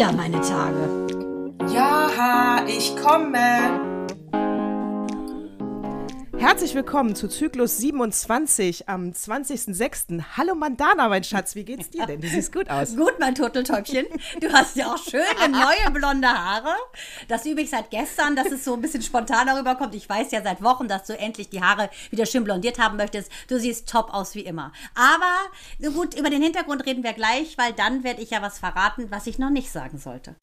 wieder meine Tage. Herzlich willkommen zu Zyklus 27 am 20.06. Hallo Mandana, mein Schatz, wie geht's dir denn? Du siehst gut aus. Gut, mein Turteltäubchen. Du hast ja auch schöne neue blonde Haare. Das übe ich seit gestern, dass es so ein bisschen spontaner rüberkommt. Ich weiß ja seit Wochen, dass du endlich die Haare wieder schön blondiert haben möchtest. Du siehst top aus wie immer. Aber gut, über den Hintergrund reden wir gleich, weil dann werde ich ja was verraten, was ich noch nicht sagen sollte.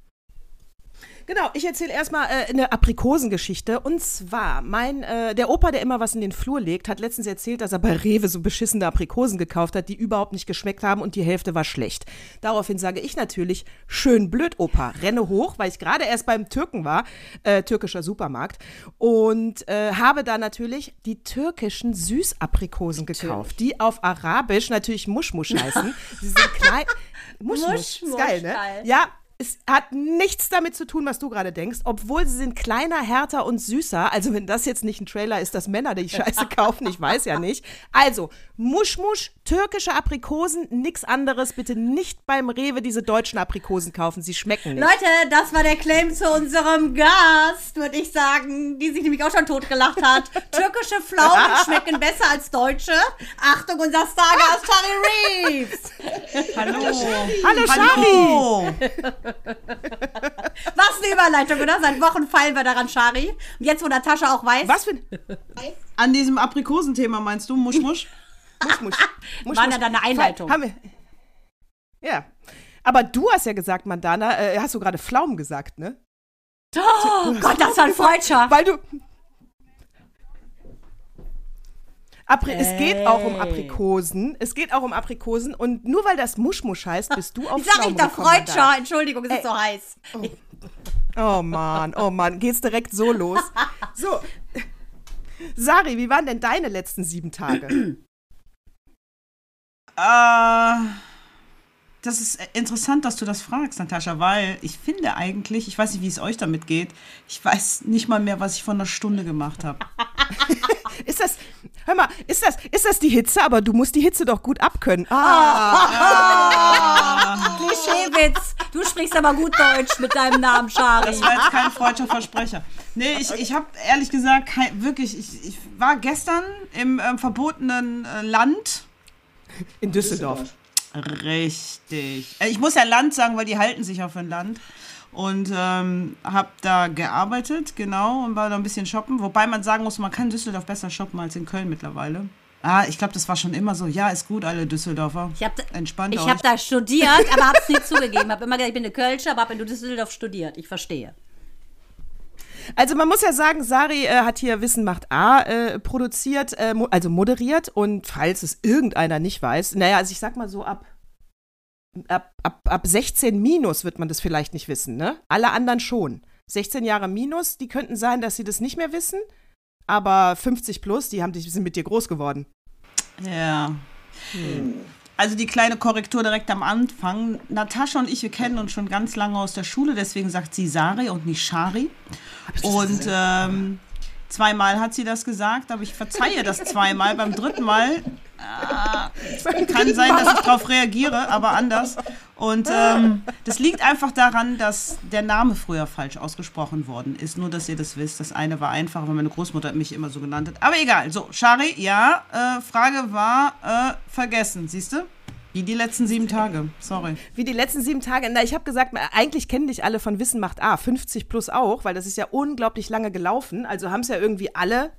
Genau, ich erzähle erstmal äh, eine Aprikosengeschichte. Und zwar, mein, äh, der Opa, der immer was in den Flur legt, hat letztens erzählt, dass er bei Rewe so beschissene Aprikosen gekauft hat, die überhaupt nicht geschmeckt haben und die Hälfte war schlecht. Daraufhin sage ich natürlich, schön blöd, Opa, renne hoch, weil ich gerade erst beim Türken war, äh, türkischer Supermarkt, und äh, habe da natürlich die türkischen Süßaprikosen gekauft, die auf Arabisch natürlich Muschmusch heißen. Sie sind klein. Muschmusch, Musch, ist geil, ne? geil. Ja, es hat nichts damit zu tun, was du gerade denkst, obwohl sie sind kleiner, härter und süßer. Also, wenn das jetzt nicht ein Trailer ist, dass Männer die Scheiße kaufen, ich weiß ja nicht. Also, Muschmusch, türkische Aprikosen, nix anderes. Bitte nicht beim Rewe diese deutschen Aprikosen kaufen, sie schmecken nicht. Leute, das war der Claim zu unserem Gast, würde ich sagen, die sich nämlich auch schon totgelacht hat. Türkische Pflaumen schmecken besser als deutsche. Achtung, unser Stargast Harry Reeves. Hallo. Hallo, Shari! Hallo. Was eine Überleitung, oder? Seit Wochen feilen wir daran, Shari. Und jetzt, wo Natascha auch weiß, Was für ein An diesem Aprikosenthema meinst du, Musch, Musch? Muschmusch? Muschmusch. War ja deine Einleitung. Haben wir, ja. Aber du hast ja gesagt, Mandana, äh, hast du gerade Pflaumen gesagt, ne? oh Gott, das war ein Freudscher. Weil du. Apri Es geht auch um. Aprikosen. Es geht auch um Aprikosen. Und nur weil das Muschmusch heißt, bist du auf Ich sag gekommen, Mandana. Freudscher. Entschuldigung, es ist so heiß. Oh Mann, oh Mann, geht's direkt so los. So, Sari, wie waren denn deine letzten sieben Tage? Äh, das ist interessant, dass du das fragst, Natascha, weil ich finde eigentlich, ich weiß nicht, wie es euch damit geht, ich weiß nicht mal mehr, was ich vor einer Stunde gemacht habe. Ist das, hör mal, ist das, ist das die Hitze? Aber du musst die Hitze doch gut abkönnen. Ah, Klischeewitz. Du sprichst aber gut Deutsch mit deinem Namen, Shari. Das war jetzt kein freudscher Versprecher. Nee, ich, ich habe ehrlich gesagt, kein, wirklich, ich, ich war gestern im ähm, verbotenen äh, Land. in Düsseldorf. Richtig. Äh, Ich muss ja Land sagen, weil die halten sich ja für ein Land. Und ähm, habe da gearbeitet, genau, und war da ein bisschen shoppen. Wobei man sagen muss, man kann in Düsseldorf besser shoppen als in Köln mittlerweile. Ah, ich glaube, das war schon immer so. Ja, ist gut, alle Düsseldorfer. Ich habe Entspannt ich euch. hab da studiert, aber habe es nie zugegeben. Habe immer gesagt, ich bin eine Kölsche, aber habe in Düsseldorf studiert. Ich verstehe. Also man muss ja sagen, Sari äh, hat hier Wissen macht A äh, produziert, äh, mo also moderiert und falls es irgendeiner nicht weiß, naja, also ich sag mal so ab, ab, ab, ab 16 minus wird man das vielleicht nicht wissen, ne? Alle anderen schon. 16 Jahre minus, die könnten sein, dass sie das nicht mehr wissen, aber 50 plus, die, haben, die sind mit dir groß geworden. Ja. Also die kleine Korrektur direkt am Anfang. Natascha und ich, wir kennen uns schon ganz lange aus der Schule, deswegen sagt sie Sari und nicht Shari. Und ähm, zweimal hat sie das gesagt, aber ich verzeihe das zweimal. Beim dritten Mal äh, kann sein, dass ich darauf reagiere, aber anders. Und ähm, das liegt einfach daran, dass der Name früher falsch ausgesprochen worden ist. Nur, dass ihr das wisst. Das eine war einfach, weil meine Großmutter mich immer so genannt hat. Aber egal. So, Shari, ja, äh, Frage war äh, vergessen, siehst du? Wie die letzten sieben Tage. Sorry. Wie die letzten sieben Tage. Na, ich habe gesagt, eigentlich kennen dich alle von Wissen macht A, 50 plus auch, weil das ist ja unglaublich lange gelaufen. Also haben es ja irgendwie alle,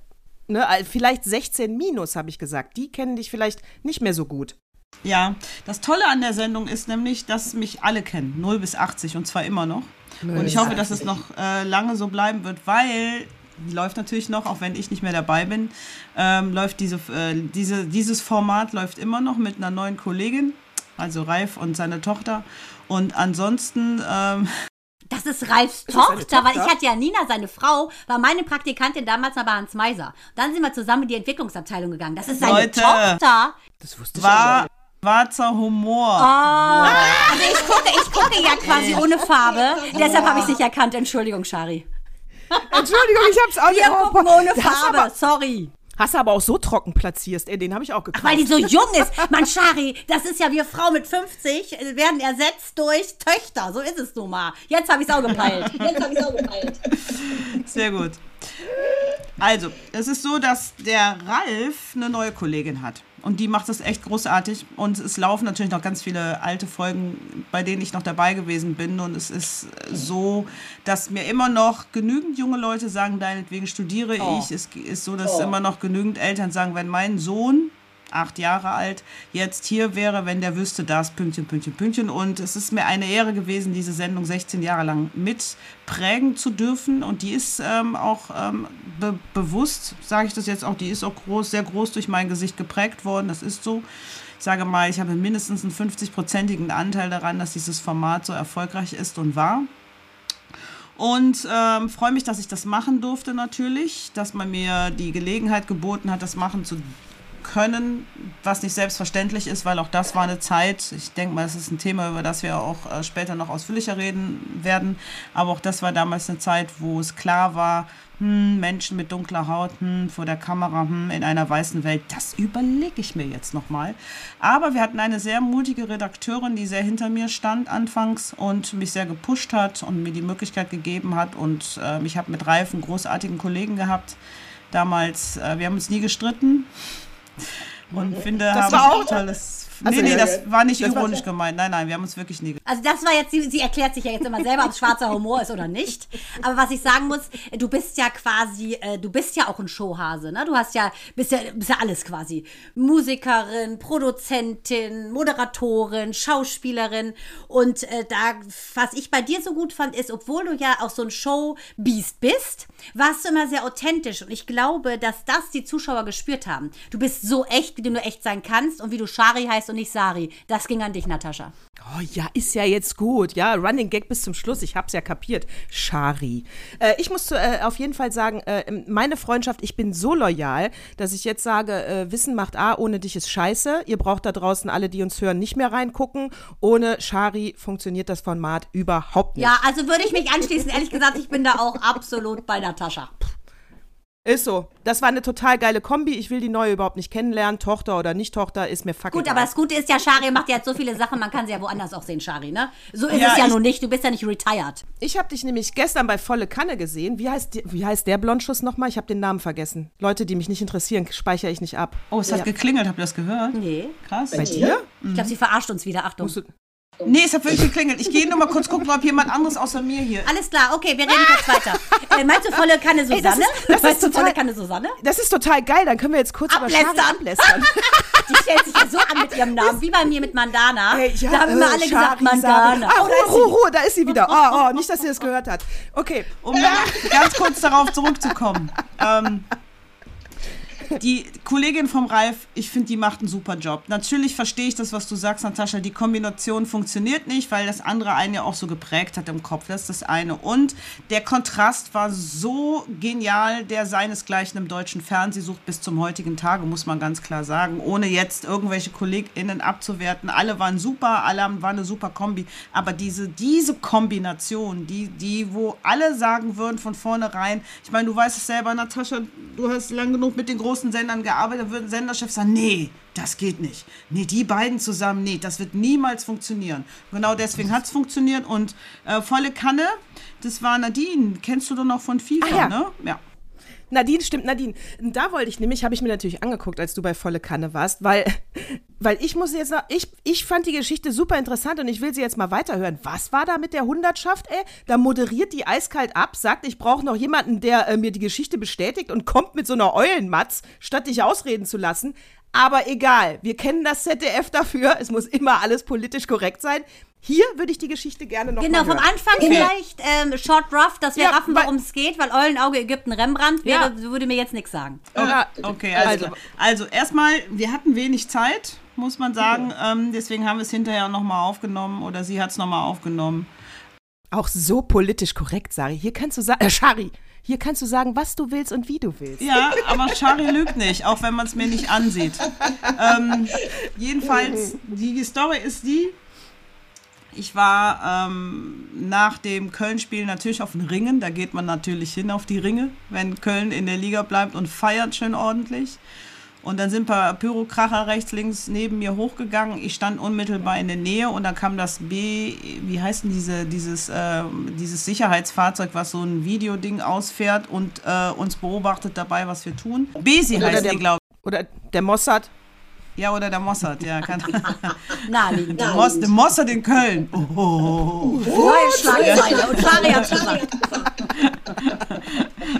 ne, vielleicht 16 minus, habe ich gesagt. Die kennen dich vielleicht nicht mehr so gut. Ja, das Tolle an der Sendung ist nämlich, dass mich alle kennen. 0 bis 80 und zwar immer noch. Und ich hoffe, dass es noch äh, lange so bleiben wird, weil die läuft natürlich noch, auch wenn ich nicht mehr dabei bin, ähm, läuft diese, äh, diese, dieses Format läuft immer noch mit einer neuen Kollegin, also Ralf und seine Tochter. Und ansonsten, ähm, Das ist Ralfs seine Tochter, weil ich hatte ja Nina, seine Frau, war meine Praktikantin damals bei Hans Meiser. Dann sind wir zusammen in die Entwicklungsabteilung gegangen. Das ist seine Leute. Tochter. Das wusste war schwarzer Humor. Also ich gucke, ich gucke ja quasi ohne Farbe. Deshalb habe ich es nicht erkannt. Entschuldigung, Shari. Entschuldigung, ich hab's auch Wir oh, gucken boah. ohne Farbe. aber- Sorry. Hast du aber auch so trocken platzierst. Ey, den habe ich auch gekauft. Weil die so jung ist. Mann, Shari, das ist ja wir Frau mit 50 äh, werden ersetzt durch Töchter. So ist es nun mal. Jetzt habe ich es auch gepeilt. Jetzt habe ich auch gepeilt. Sehr gut. Also, es ist so, dass der Ralf eine neue Kollegin hat. Und die macht das echt großartig. Und es laufen natürlich noch ganz viele alte Folgen, bei denen ich noch dabei gewesen bin. Und es ist so, dass mir immer noch genügend junge Leute sagen, deinetwegen studiere Oh. ich. Es ist so, dass immer noch genügend Eltern sagen, wenn mein Sohn acht Jahre alt, jetzt hier wäre, wenn der wüsste, das, Pünktchen, Pünktchen, Pünktchen. Und es ist mir eine Ehre gewesen, diese Sendung 16 Jahre lang mitprägen zu dürfen. Und die ist ähm, auch ähm, be bewusst, sage ich das jetzt auch, die ist auch groß, sehr groß durch mein Gesicht geprägt worden. Das ist so. Ich sage mal, ich habe mindestens einen 50-prozentigen Anteil daran, dass dieses Format so erfolgreich ist und war. Und ähm, freue mich, dass ich das machen durfte natürlich, dass man mir die Gelegenheit geboten hat, das machen zu können, was nicht selbstverständlich ist, weil auch das war eine Zeit, ich denke mal, es ist ein Thema, über das wir auch äh, später noch ausführlicher reden werden, aber auch das war damals eine Zeit, wo es klar war, hm, Menschen mit dunkler Haut hm, vor der Kamera hm, in einer weißen Welt, das überlege ich mir jetzt nochmal. Aber wir hatten eine sehr mutige Redakteurin, die sehr hinter mir stand anfangs und mich sehr gepusht hat und mir die Möglichkeit gegeben hat und äh, ich habe mit Ralf einen großartigen Kollegen gehabt, damals, äh, wir haben uns nie gestritten und finde, Das haben war auch- tolles. Also, nee, nee, das war nicht das war- ironisch gemeint. Nein, nein, wir haben uns wirklich nie Also das war jetzt, sie, sie erklärt sich ja jetzt immer selber, ob es schwarzer Humor ist oder nicht. Aber was ich sagen muss, du bist ja quasi, äh, du bist ja auch ein Showhase, ne? Du hast ja, bist ja, bist ja alles quasi. Musikerin, Produzentin, Moderatorin, Schauspielerin. Und äh, da, was ich bei dir so gut fand, ist, obwohl du ja auch so ein Showbeast bist, warst du immer sehr authentisch. Und ich glaube, dass das die Zuschauer gespürt haben. Du bist so echt, wie du nur echt sein kannst und wie du Shari heißt und nicht Sari. Das ging an dich, Natascha. Oh ja, ist ja jetzt gut. Ja, Running Gag bis zum Schluss. Ich hab's ja kapiert. Shari. Äh, ich muss äh, auf jeden Fall sagen, äh, meine Freundschaft, ich bin so loyal, dass ich jetzt sage, äh, Wissen macht A, ohne dich ist scheiße. Ihr braucht da draußen alle, die uns hören, nicht mehr reingucken. Ohne Shari funktioniert das Format überhaupt nicht. Ja, also würde ich mich anschließen. Ehrlich gesagt, ich bin da auch absolut bei Natascha. Ist so. Das war eine total geile Kombi. Ich will die neue überhaupt nicht kennenlernen. Tochter oder nicht Tochter, ist mir fucking Gut, aber das Gute ist ja, Shari macht ja jetzt so viele Sachen, man kann sie ja woanders auch sehen, Shari, ne? So ist Ja, es ja nun nicht. Du bist ja nicht retired. Ich habe dich nämlich gestern bei Volle Kanne gesehen. Wie heißt, die- wie heißt der Blondschuss nochmal? Ich habe den Namen vergessen. Leute, die mich nicht interessieren, speichere ich nicht ab. Oh, es hat geklingelt, habt ihr das gehört? Nee. Krass. Bei dir? Ich glaube, sie verarscht uns wieder. Achtung. Du- Nee, es hat wirklich geklingelt. Ich gehe nur mal kurz gucken, ob jemand anderes außer mir hier. Alles klar, okay, wir reden kurz weiter. Äh, meinst du volle Kanne Susanne? das ist- das ist meinst du total- volle Kanne Susanne? Das ist total geil. Dann können wir jetzt kurz über Ablästern. Ablästern. Die stellt sich ja so an mit ihrem Namen, wie bei mir mit Mandana. Ey, ja, da haben immer äh, alle gesagt, Shari, Mandana. Ah, Ruhe, Ruhe, Ruhe, da ist sie wieder. Oh, oh, nicht, dass sie das gehört hat. Okay. Um ganz kurz darauf zurückzukommen. Ähm, die Kollegin vom Ralf, ich finde, die macht einen super Job. Natürlich verstehe ich das, was du sagst, Natascha. Die Kombination funktioniert nicht, weil das andere einen ja auch so geprägt hat im Kopf. Das ist das eine. Und der Kontrast war so genial, der seinesgleichen im deutschen Fernsehen sucht bis zum heutigen Tage, muss man ganz klar sagen. Ohne jetzt irgendwelche KollegInnen abzuwerten. Alle waren super, alle haben, war eine super Kombi. Aber diese, diese Kombination, die, die, wo alle sagen würden von vornherein, ich meine, du weißt es selber, Natascha, du hast lang genug mit den großen Sendern gearbeitet, würden Senderchefs sagen, nee, das geht nicht. Nee, die beiden zusammen, nee, das wird niemals funktionieren. Genau deswegen hat es funktioniert und äh, volle Kanne, das war Nadine, kennst du doch noch von FIFA, Ah, ja. ne? Ja. Nadine, stimmt, Nadine. Da wollte ich nämlich, habe ich mir natürlich angeguckt, als du bei Volle Kanne warst, weil, weil ich muss jetzt noch, ich, ich fand die Geschichte super interessant und ich will sie jetzt mal weiterhören. Was war da mit der Hundertschaft, ey? Da moderiert die eiskalt ab, sagt, ich brauche noch jemanden, der äh, mir die Geschichte bestätigt und kommt mit so einer Eulenmatz, statt dich ausreden zu lassen. Aber egal, wir kennen das ZDF dafür, es muss immer alles politisch korrekt sein. Hier würde ich die Geschichte gerne noch Genau, mal vom hören. Anfang vielleicht ähm, Short Rough, dass wir Ja, raffen, worum es geht, weil Eulenauge Ägypten Rembrandt wäre, würde mir jetzt nichts sagen. Ja, Okay, also, Also- also erstmal, wir hatten wenig Zeit, muss man sagen. Ähm, deswegen haben wir es hinterher nochmal aufgenommen oder sie hat es nochmal aufgenommen. Auch so politisch korrekt, Sari. Hier kannst du sagen, äh, Shari, hier kannst du sagen, was du willst und wie du willst. Ja, aber Shari lügt nicht, auch wenn man es mir nicht ansieht. Ähm, jedenfalls, die Story ist die, Ich war ähm, nach dem Köln-Spiel natürlich auf den Ringen. Da geht man natürlich hin auf die Ringe, wenn Köln in der Liga bleibt und feiert schön ordentlich. Und dann sind ein paar Pyrokracher rechts, links neben mir hochgegangen. Ich stand unmittelbar in der Nähe und dann kam das B, wie heißt denn diese, dieses, äh, dieses Sicherheitsfahrzeug, was so ein Videoding ausfährt und äh, uns beobachtet dabei, was wir tun. Besi heißt die, glaube Oder der Mossad. Ja, oder der Mossad, ja. Kann, Naheliegend. der, Moss, der Mossad in Köln. Oh, oh, oh. Neue Schlagzeile. Und gesagt.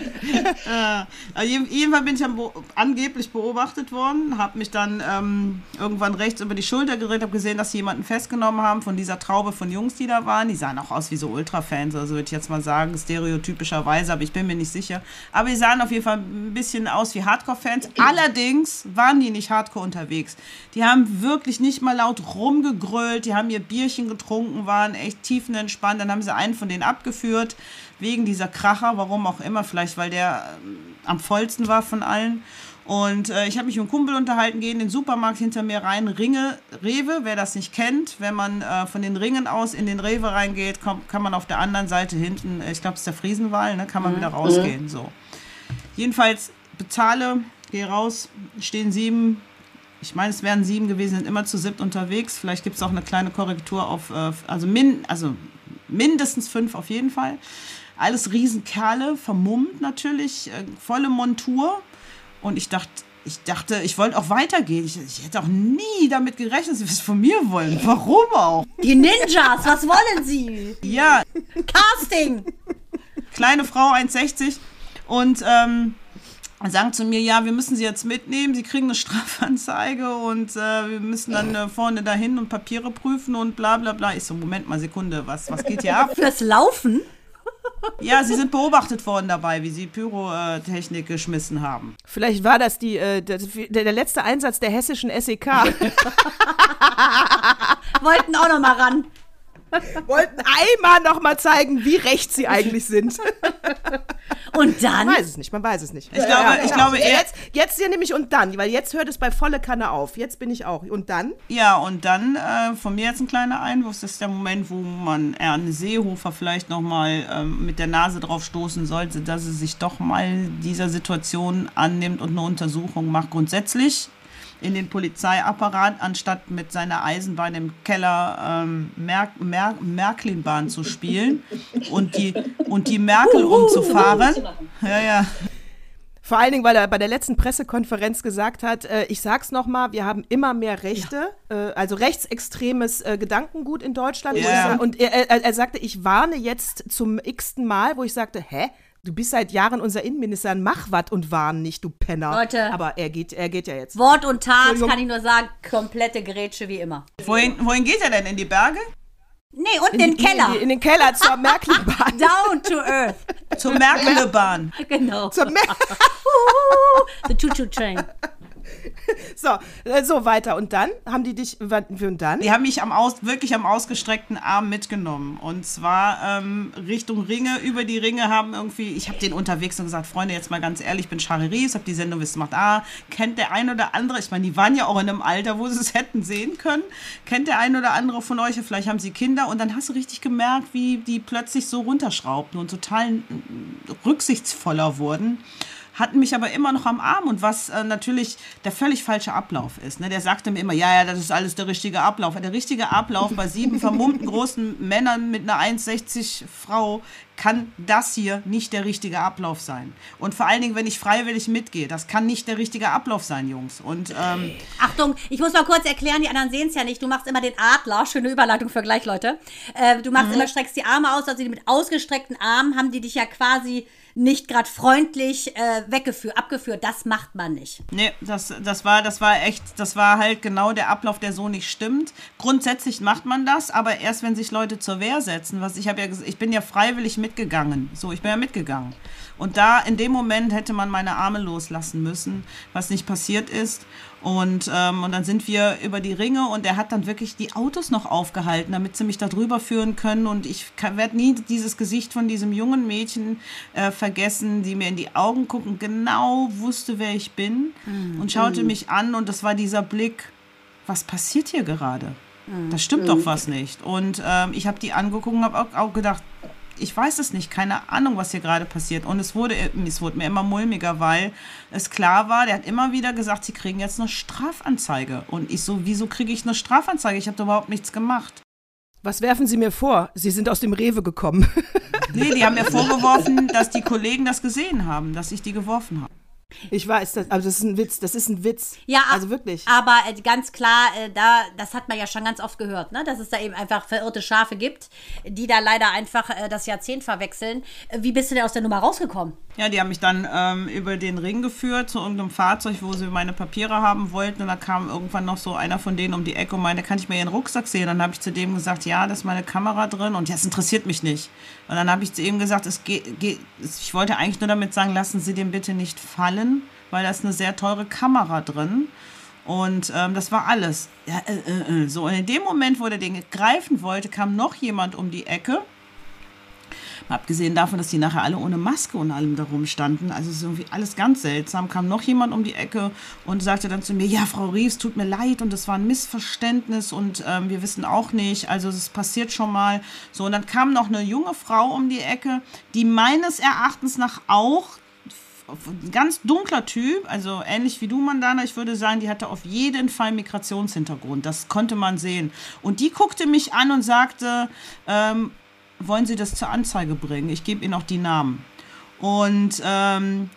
Äh, jeden- jedenfalls bin ich be angeblich beobachtet worden, habe mich dann ähm, irgendwann rechts über die Schulter gedreht, habe gesehen, dass sie jemanden festgenommen haben von dieser Traube von Jungs, die da waren. Die sahen auch aus wie so Ultra-Fans, also würde ich jetzt mal sagen, stereotypischerweise, aber ich bin mir nicht sicher. Aber die sahen auf jeden Fall ein bisschen aus wie Hardcore-Fans. Allerdings waren die nicht Hardcore unterwegs. Die haben wirklich nicht mal laut rumgegrölt, die haben ihr Bierchen getrunken, waren echt tiefenentspannt. Dann haben sie einen von denen abgeführt wegen dieser Kracher, warum auch immer, vielleicht weil der ähm, am vollsten war von allen. Und äh, ich habe mich mit einem Kumpel unterhalten, gehe in den Supermarkt hinter mir rein, Ringe, Rewe, wer das nicht kennt, wenn man äh, von den Ringen aus in den Rewe reingeht, kommt, kann man auf der anderen Seite hinten, äh, ich glaube es ist der Friesenwall, ne, kann man wieder rausgehen. So. Jedenfalls bezahle, gehe raus, stehen sieben, ich meine, es wären sieben gewesen, sind immer zu siebt unterwegs. Vielleicht gibt es auch eine kleine Korrektur auf, äh, also, min, also mindestens fünf auf jeden Fall. Alles Riesenkerle, vermummt natürlich, äh, volle Montur. Und ich dachte, ich dachte, ich wollte auch weitergehen. Ich, ich hätte auch nie damit gerechnet, dass sie was von mir wollen. Warum auch? Die Ninjas, was wollen sie? Ja, Casting. kleine Frau, 1,60 und ähm, sagen zu mir, ja, wir müssen sie jetzt mitnehmen, sie kriegen eine Strafanzeige und äh, wir müssen dann äh, vorne dahin und Papiere prüfen und bla bla bla. Ich so, Moment mal, Sekunde, was, was geht hier ab? Fürs Laufen? Ja, sie sind beobachtet worden dabei, wie sie Pyrotechnik geschmissen haben. Vielleicht war das die, äh, der, der, letzte Einsatz der hessischen SEK. Wollten auch noch mal ran. Wollten einmal noch mal zeigen, wie recht sie eigentlich sind. Und dann? Man weiß es nicht, man weiß es nicht. Ich glaube, ich glaube, er, Jetzt, jetzt hier nämlich und dann, weil jetzt hört es bei volle Kanne auf. Jetzt bin ich auch. Und dann? Ja, und dann äh, von mir jetzt ein kleiner Einwurf. Das ist der Moment, wo man Erne Seehofer vielleicht nochmal ähm, mit der Nase drauf stoßen sollte, dass sie sich doch mal dieser Situation annimmt und eine Untersuchung macht. Grundsätzlich in den Polizeiapparat, anstatt mit seiner Eisenbahn im Keller ähm, Mer Mer Märklinbahn zu spielen und die, und die Merkel umzufahren. Ja, ja. Vor allen Dingen, weil er bei der letzten Pressekonferenz gesagt hat, äh, ich sag's nochmal, wir haben immer mehr Rechte, äh, also rechtsextremes äh, Gedankengut in Deutschland. Ja. sa- Und er, er, er sagte, ich warne jetzt zum x-ten Mal, wo ich sagte, hä? Du bist seit Jahren unser Innenminister, mach wat und warn nicht, du Penner. Leute. Aber er geht, er geht ja jetzt. Wort und Tat, kann ich nur sagen, komplette Grätsche wie immer. Wohin, wohin geht er denn? In die Berge? Nee, und den die- Keller. In, in den Keller zur Märklinbahn. Down to earth. Zur Merkelebahn. Genau. zur Mer The Choo-Choo Train. So, äh, so weiter. Und dann haben die dich, und dann? Die haben mich am aus, wirklich am ausgestreckten Arm mitgenommen. Und zwar ähm, Richtung Ringe. Über die Ringe haben irgendwie, ich habe den unterwegs und gesagt, Freunde, jetzt mal ganz ehrlich, ich bin Charlie Ries, habe die Sendung Wissen macht A. Kennt der ein oder andere, ich meine, die waren ja auch in einem Alter, wo sie es hätten sehen können. Kennt der ein oder andere von euch, vielleicht haben sie Kinder. Und dann hast du richtig gemerkt, wie die plötzlich so runterschraubten und total mm, rücksichtsvoller wurden hatten mich aber immer noch am Arm und was äh, natürlich der völlig falsche Ablauf ist. Ne? Der sagte mir immer, ja, ja, das ist alles der richtige Ablauf. Der richtige Ablauf bei sieben vermummten großen Männern mit einer 1,60 Frau kann das hier nicht der richtige Ablauf sein. Und vor allen Dingen, wenn ich freiwillig mitgehe, das kann nicht der richtige Ablauf sein, Jungs. Und ähm, Achtung, ich muss mal kurz erklären, die anderen sehen es ja nicht. Du machst immer den Adler, schöne Überleitung für gleich, Leute. Äh, du machst immer, streckst die Arme aus, also die mit ausgestreckten Armen haben die dich ja quasi nicht gerade freundlich äh, weggeführt, abgeführt. Das macht man nicht. Nee, das, das, war, das war echt, das war halt genau der Ablauf, der so nicht stimmt. Grundsätzlich macht man das, aber erst wenn sich Leute zur Wehr setzen. Was ich habe ja, ich bin ja freiwillig mitgegangen. So, ich bin ja mitgegangen. Und da in dem Moment hätte man meine Arme loslassen müssen, was nicht passiert ist. Und, ähm, und dann sind wir über die Ringe und er hat dann wirklich die Autos noch aufgehalten, damit sie mich da drüber führen können. Und ich werde nie dieses Gesicht von diesem jungen Mädchen äh, vergessen, die mir in die Augen gucken, genau wusste, wer ich bin und schaute mich an. Und das war dieser Blick, was passiert hier gerade? Da stimmt doch was nicht. Und ähm, ich habe die angeguckt und habe auch, auch gedacht, ich weiß es nicht, keine Ahnung, was hier gerade passiert. Und es wurde, es wurde mir immer mulmiger, weil es klar war, der hat immer wieder gesagt, sie kriegen jetzt eine Strafanzeige. Und ich so, wieso kriege ich eine Strafanzeige? Ich habe da überhaupt nichts gemacht. Was werfen Sie mir vor? Sie sind aus dem Rewe gekommen. Nee, die haben mir vorgeworfen, dass die Kollegen das gesehen haben, dass ich die geworfen habe. Ich weiß, das, also das ist ein Witz, das ist ein Witz. Ja, also wirklich. Aber äh, ganz klar, äh, da, das hat man ja schon ganz oft gehört, ne? dass es da eben einfach verirrte Schafe gibt, die da leider einfach äh, das Jahrzehnt verwechseln. Wie bist du denn aus der Nummer rausgekommen? Ja, die haben mich dann ähm, über den Ring geführt zu irgendeinem Fahrzeug, wo sie meine Papiere haben wollten. Und da kam irgendwann noch so einer von denen um die Ecke und meinte, kann ich mir ihren Rucksack sehen? Und dann habe ich zu dem gesagt, ja, da ist meine Kamera drin. Und ja, es interessiert mich nicht. Und dann habe ich zu ihm gesagt, es geht, geht, ich wollte eigentlich nur damit sagen, lassen Sie den bitte nicht fallen, weil da ist eine sehr teure Kamera drin. Und ähm, das war alles. Ja, äh, äh, äh. So, und in dem Moment, wo der den greifen wollte, kam noch jemand um die Ecke. Abgesehen davon, dass die nachher alle ohne Maske und allem darum standen, also es ist irgendwie alles ganz seltsam, kam noch jemand um die Ecke und sagte dann zu mir, ja, Frau Ries, tut mir leid und es war ein Missverständnis und ähm, wir wissen auch nicht, also es passiert schon mal. So, und dann kam noch eine junge Frau um die Ecke, die meines Erachtens nach auch ganz dunkler Typ, also ähnlich wie du, Mandana. Ich würde sagen, die hatte auf jeden Fall Migrationshintergrund. Das konnte man sehen. Und die guckte mich an und sagte, ähm, wollen Sie das zur Anzeige bringen? Ich gebe Ihnen auch die Namen. Und ähm,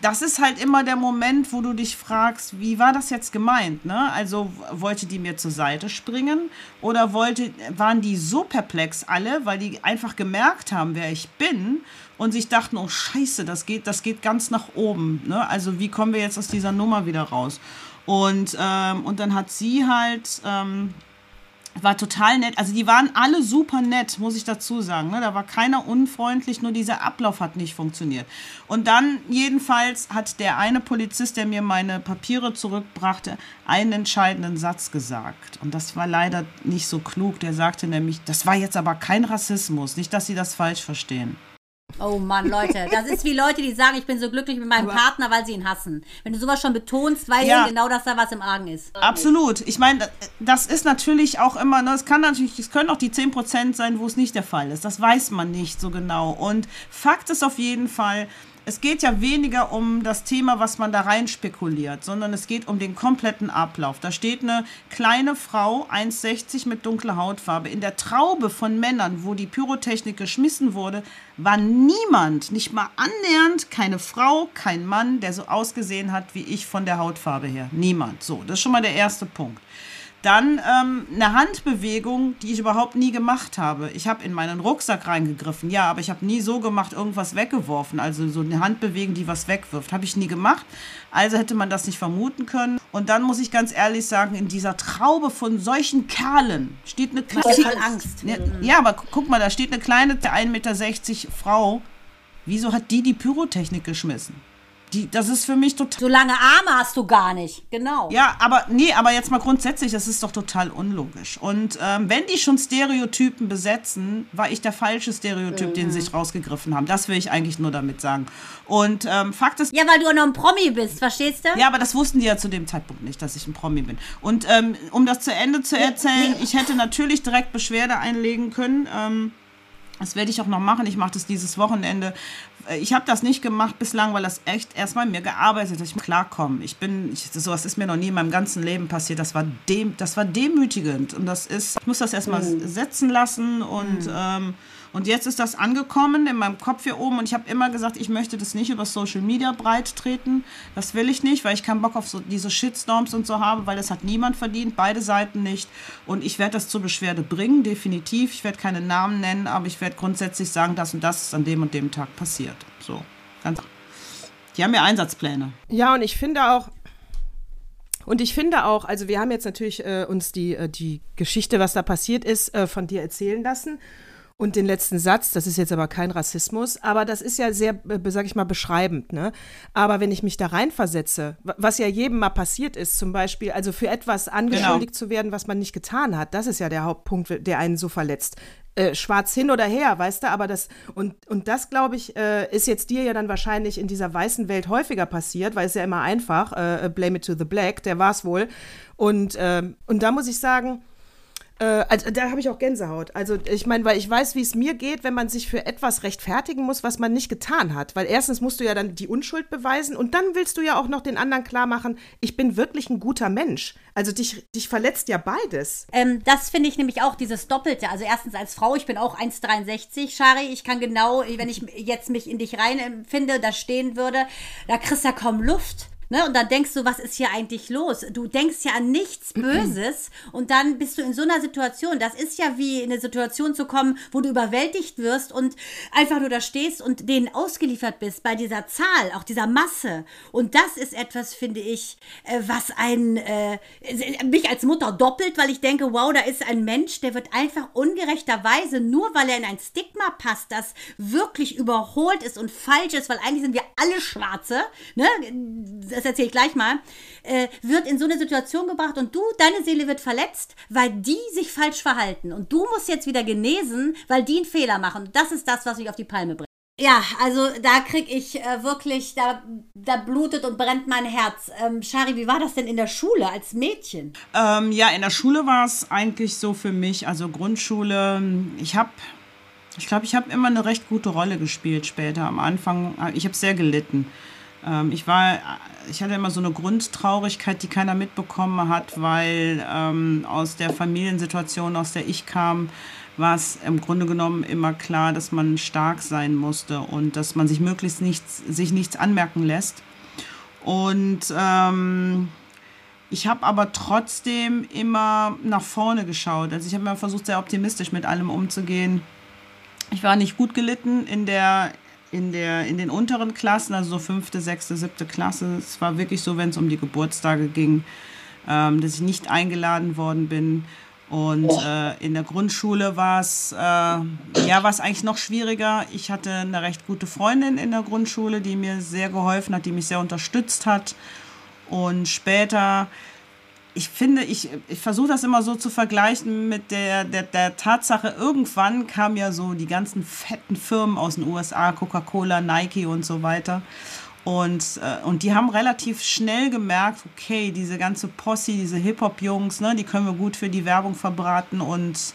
das ist halt immer der Moment, wo du dich fragst, wie war das jetzt gemeint? Ne? Also wollte die mir zur Seite springen oder wollte, waren die so perplex alle, weil die einfach gemerkt haben, wer ich bin und sich dachten, oh Scheiße, das geht, das geht ganz nach oben. Ne? Also wie kommen wir jetzt aus dieser Nummer wieder raus? Und, ähm, und dann hat sie halt ähm, war total nett. Also die waren alle super nett, muss ich dazu sagen. Ne? Da war keiner unfreundlich, nur dieser Ablauf hat nicht funktioniert. Und dann jedenfalls hat der eine Polizist, der mir meine Papiere zurückbrachte, einen entscheidenden Satz gesagt. Und das war leider nicht so klug. Der sagte nämlich, das war jetzt aber kein Rassismus. Nicht, dass Sie das falsch verstehen. Oh Mann, Leute, das ist wie Leute, die sagen, ich bin so glücklich mit meinem Partner, weil sie ihn hassen. Wenn du sowas schon betonst, weißt Ja. du genau, dass da was im Argen ist. Absolut. Ich meine, das ist natürlich auch immer, ne, es kann natürlich, es können auch die 10% sein, wo es nicht der Fall ist. Das weiß man nicht so genau. Und Fakt ist auf jeden Fall, es geht ja weniger um das Thema, was man da rein spekuliert, sondern es geht um den kompletten Ablauf. Da steht eine kleine Frau, 1,60 mit dunkler Hautfarbe. In der Traube von Männern, wo die Pyrotechnik geschmissen wurde, war niemand, nicht mal annähernd, keine Frau, kein Mann, der so ausgesehen hat wie ich von der Hautfarbe her. Niemand. So, das ist schon mal der erste Punkt. Dann ähm, eine Handbewegung, die ich überhaupt nie gemacht habe. Ich habe in meinen Rucksack reingegriffen, ja, aber ich habe nie so gemacht, irgendwas weggeworfen. Also so eine Handbewegung, die was wegwirft, habe ich nie gemacht. Also hätte man das nicht vermuten können. Und dann muss ich ganz ehrlich sagen, in dieser Traube von solchen Kerlen steht eine dir voll Angst. ja, ja, aber gu- guck mal, da steht eine kleine 1,60 Meter Frau. Wieso hat die die Pyrotechnik geschmissen? Die, das ist für mich total. So lange Arme hast du gar nicht. Genau. Ja, aber nee, aber jetzt mal grundsätzlich, das ist doch total unlogisch. Und ähm, wenn die schon Stereotypen besetzen, war ich der falsche Stereotyp, den sie sich rausgegriffen haben. Das will ich eigentlich nur damit sagen. Und ähm, Fakt ist, Ja, weil du auch noch ein Promi bist, verstehst du? ja, aber das wussten die ja zu dem Zeitpunkt nicht, dass ich ein Promi bin. Und ähm, um das zu Ende zu erzählen, ich hätte natürlich direkt Beschwerde einlegen können. Ähm, das werde ich auch noch machen. Ich mache das dieses Wochenende. Äh, Ich habe das nicht gemacht bislang, weil das echt erstmal mir gearbeitet hat. Ich muss klarkommen. Ich bin, ich, sowas ist mir noch nie in meinem ganzen Leben passiert. Das war, dem, das war demütigend. Und das ist, ich muss das erstmal setzen lassen. Und, ähm, und jetzt ist das angekommen in meinem Kopf hier oben. Und ich habe immer gesagt, ich möchte das nicht über Social Media breit treten. Das will ich nicht, weil ich keinen Bock auf so diese Shitstorms und so habe, weil das hat niemand verdient, beide Seiten nicht. Und ich werde das zur Beschwerde bringen, definitiv. Ich werde keine Namen nennen, aber ich werde grundsätzlich sagen, das und das ist an dem und dem Tag passiert. So, ganz. Die haben ja Einsatzpläne. Ja, und ich finde auch, und ich finde auch, also wir haben jetzt natürlich äh, uns die, äh, die Geschichte, was da passiert ist, äh, von dir erzählen lassen. Und den letzten Satz, das ist jetzt aber kein Rassismus, aber das ist ja sehr, äh, sag ich mal, beschreibend. Ne? Aber wenn ich mich da reinversetze, wa- was ja jedem mal passiert ist, zum Beispiel, also für etwas angeschuldigt zu werden, was man nicht getan hat, das ist ja der Hauptpunkt, der einen so verletzt. Äh, schwarz hin oder her, weißt du, aber das, und, und das, glaube ich, äh, ist jetzt dir ja dann wahrscheinlich in dieser weißen Welt häufiger passiert, weil es ja immer einfach, äh, blame it to the black, der war es wohl. Und, ähm, und da muss ich sagen, Äh, also da habe ich auch Gänsehaut. Also ich meine, weil ich weiß, wie es mir geht, wenn man sich für etwas rechtfertigen muss, was man nicht getan hat. Weil erstens musst du ja dann die Unschuld beweisen und dann willst du ja auch noch den anderen klar machen, ich bin wirklich ein guter Mensch. Also dich, dich verletzt ja beides. Ähm, das finde ich nämlich auch dieses Doppelte. Also erstens als Frau, ich bin auch 1,63, Shari. Ich kann genau, wenn ich jetzt mich in dich rein empfinde, da stehen würde, da kriegst du ja kaum Luft. Ne? Und dann denkst du, was ist hier eigentlich los? Du denkst ja an nichts Böses und dann bist du in so einer Situation. Das ist ja wie in eine Situation zu kommen, wo du überwältigt wirst und einfach nur da stehst und denen ausgeliefert bist bei dieser Zahl, auch dieser Masse. Und das ist etwas, finde ich, äh, was ein, äh, mich als Mutter doppelt, weil ich denke, wow, da ist ein Mensch, der wird einfach ungerechterweise, nur weil er in ein Stigma passt, das wirklich überholt ist und falsch ist, weil eigentlich sind wir alle Schwarze, ne? Das erzähle ich gleich mal, äh, wird in so eine Situation gebracht und du, deine Seele wird verletzt, weil die sich falsch verhalten. Und du musst jetzt wieder genesen, weil die einen Fehler machen. Das ist das, was mich auf die Palme bringt. Ja, also da kriege ich äh, wirklich, da, da blutet und brennt mein Herz. Ähm, Shari, wie war das denn in der Schule als Mädchen? Ähm, ja, in der Schule war es eigentlich so für mich, also Grundschule, ich habe ich glaube, ich habe immer eine recht gute Rolle gespielt später. Am Anfang, ich habe sehr gelitten. Ähm, ich war, ich hatte immer so eine Grundtraurigkeit, die keiner mitbekommen hat, weil ähm, aus der Familiensituation, aus der ich kam, war es im Grunde genommen immer klar, dass man stark sein musste und dass man sich möglichst nichts, sich nichts anmerken lässt. Und ähm, ich habe aber trotzdem immer nach vorne geschaut. Also ich habe immer versucht, sehr optimistisch mit allem umzugehen. Ich war nicht gut gelitten in der, in, der, in den unteren Klassen, also so fünfte, sechste, siebte Klasse. Es war wirklich so, wenn es um die Geburtstage ging, ähm, dass ich nicht eingeladen worden bin. Und äh, in der Grundschule war es äh, ja war's eigentlich noch schwieriger. Ich hatte eine recht gute Freundin in der Grundschule, die mir sehr geholfen hat, die mich sehr unterstützt hat. Und später ich finde, ich, ich versuche das immer so zu vergleichen mit der, der, der Tatsache, irgendwann kamen ja so die ganzen fetten Firmen aus den USA, Coca-Cola, Nike und so weiter. Und, äh, und die haben relativ schnell gemerkt, okay, diese ganze Posse, diese Hip-Hop-Jungs, ne, die können wir gut für die Werbung verbraten und,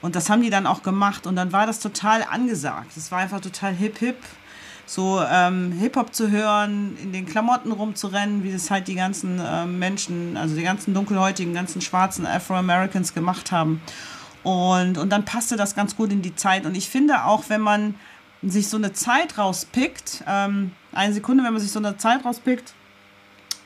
und das haben die dann auch gemacht. Und dann war das total angesagt. Es war einfach total hip-hip so ähm, Hip-Hop zu hören, in den Klamotten rumzurennen, wie das halt die ganzen äh, Menschen, also die ganzen dunkelhäutigen, ganzen schwarzen Afro-Americans gemacht haben. Und, und dann passte das ganz gut in die Zeit. Und ich finde auch, wenn man sich so eine Zeit rauspickt, ähm, eine Sekunde, wenn man sich so eine Zeit rauspickt,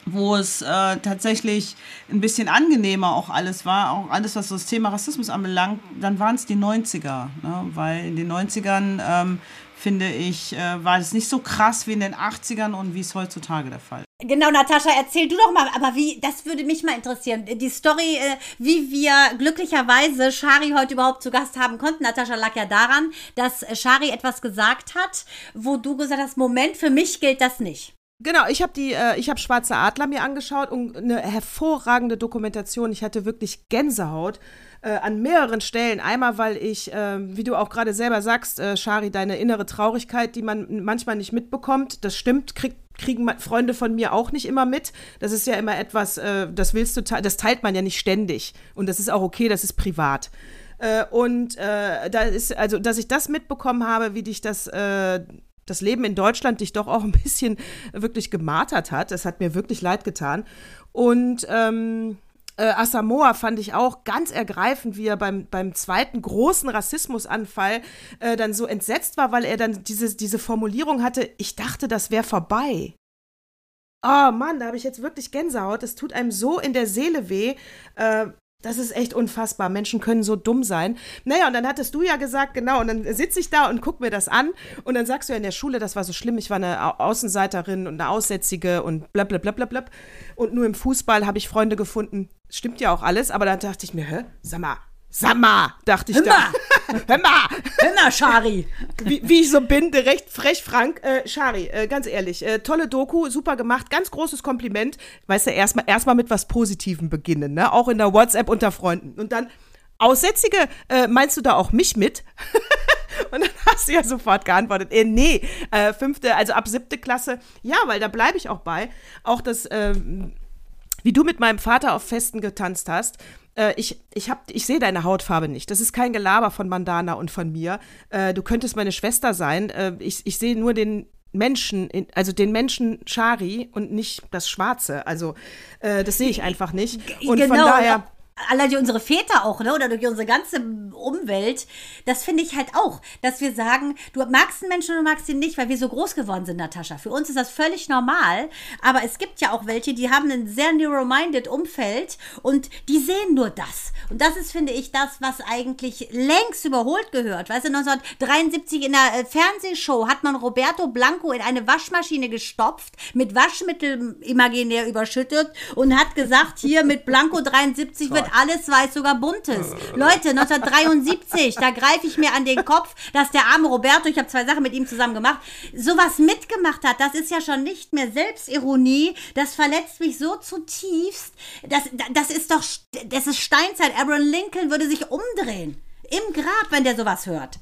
wo es äh, tatsächlich ein bisschen angenehmer auch alles war, auch alles, was das Thema Rassismus anbelangt, dann waren es die 90er. Ne? Weil in den 90ern ähm, finde ich, äh, war es nicht so krass wie in den 80ern und wie es heutzutage der Fall ist. Genau, Natascha, erzähl du doch mal, aber wie, das würde mich mal interessieren. Die Story, äh, wie wir glücklicherweise Shari heute überhaupt zu Gast haben konnten. Natascha lag ja daran, dass Shari etwas gesagt hat, wo du gesagt hast, Moment, für mich gilt das nicht. Genau, ich habe die, äh, ich habe Schwarze Adler mir angeschaut und eine hervorragende Dokumentation. Ich hatte wirklich Gänsehaut äh, an mehreren Stellen. Einmal, weil ich, äh, wie du auch gerade selber sagst, äh, Shari, deine innere Traurigkeit, die man manchmal nicht mitbekommt, das stimmt, kriegt kriegen Freunde von mir auch nicht immer mit. Das ist ja immer etwas, äh, das willst du, das teilt man ja nicht ständig. Und das ist auch okay, das ist privat. Äh, und äh, da ist, also, dass ich das mitbekommen habe, wie dich das, äh, das Leben in Deutschland dich doch auch ein bisschen wirklich gemartert hat. Das hat mir wirklich leid getan. Und ähm, äh, Asamoah fand ich auch ganz ergreifend, wie er beim, beim zweiten großen Rassismusanfall äh, dann so entsetzt war, weil er dann diese, diese Formulierung hatte, ich dachte, das wäre vorbei. Oh Mann, da habe ich jetzt wirklich Gänsehaut. Das tut einem so in der Seele weh. Äh, das ist echt unfassbar. Menschen können so dumm sein. Naja, und dann hattest du ja gesagt, genau, und dann sitze ich da und gucke mir das an. Und dann sagst du ja in der Schule, das war so schlimm, ich war eine Außenseiterin und eine Aussätzige und blablabla. Und nur im Fußball habe ich Freunde gefunden. Stimmt ja auch alles, aber dann dachte ich mir, hä, sag mal, Samma, dachte ich Hör da. Hör mal. Hör mal, Shari. Wie, wie ich so bin, recht frech, Frank. Äh, Shari, äh, ganz ehrlich, äh, tolle Doku, super gemacht, ganz großes Kompliment. Weißt du, erstmal erst mit was Positivem beginnen, ne? Auch in der WhatsApp unter Freunden. Und dann, Aussätzige, äh, meinst du da auch mich mit? Und dann hast du ja sofort geantwortet, äh, nee, äh, fünfte, also ab siebte Klasse, ja, weil da bleibe ich auch bei. Auch das, ähm, wie du mit meinem Vater auf Festen getanzt hast. Äh, ich ich, ich sehe deine Hautfarbe nicht. Das ist kein Gelaber von Mandana und von mir. Äh, du könntest meine Schwester sein. Äh, ich ich sehe nur den Menschen, also den Menschen Shari und nicht das Schwarze. Also äh, das sehe ich einfach nicht. Und genau, von daher allein durch unsere Väter auch, ne, oder durch unsere ganze Umwelt, das finde ich halt auch, dass wir sagen, du magst einen Menschen und du magst ihn nicht, weil wir so groß geworden sind, Natascha. Für uns ist das völlig normal, aber es gibt ja auch welche, die haben ein sehr neuro-minded Umfeld und die sehen nur das. Und das ist, finde ich, das, was eigentlich längst überholt gehört. Weißt du, 1973 in der äh, Fernsehshow hat man Roberto Blanco in eine Waschmaschine gestopft, mit Waschmittel imaginär überschüttet und hat gesagt, hier mit Blanco 73 wird alles weiß, sogar buntes. Leute, 1973, da greife ich mir an den Kopf, dass der arme Roberto, ich habe zwei Sachen mit ihm zusammen gemacht, sowas mitgemacht hat. Das ist ja schon nicht mehr Selbstironie. Das verletzt mich so zutiefst. Das, das ist doch, das ist Steinzeit. Abraham Lincoln würde sich umdrehen. Im Grab, wenn der sowas hört.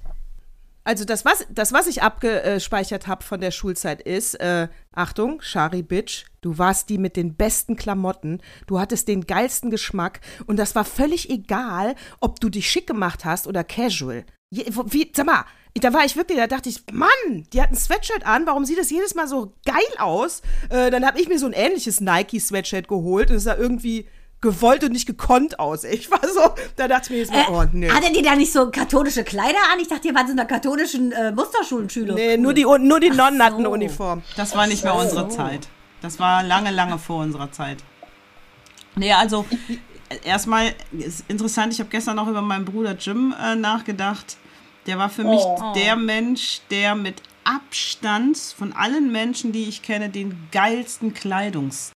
Also das, was, das, was ich abgespeichert habe von der Schulzeit ist, äh, Achtung, Shari Bitch, du warst die mit den besten Klamotten, du hattest den geilsten Geschmack und das war völlig egal, ob du dich schick gemacht hast oder casual. Je, wie, sag mal, da war ich wirklich, da dachte ich, Mann, die hat ein Sweatshirt an, warum sieht das jedes Mal so geil aus? Äh, dann habe ich mir so ein ähnliches Nike-Sweatshirt geholt und es sah irgendwie gewollt und nicht gekonnt aus. Ich war so, da dachte ich mir jetzt mal, Äh, oh nee. Hatte die da nicht so katholische Kleider an? Ich dachte, ihr wart so einer katholischen äh, Musterschulenschüler. Nee, nur die, nur die Nonnen hatten so. Uniform. Das war nicht mehr unsere Zeit. Das war lange, lange vor unserer Zeit. Nee, also erstmal ist interessant, ich habe gestern noch über meinen Bruder Jim äh, nachgedacht. Der war für mich der Mensch, der mit Abstand von allen Menschen, die ich kenne, den geilsten Kleidungs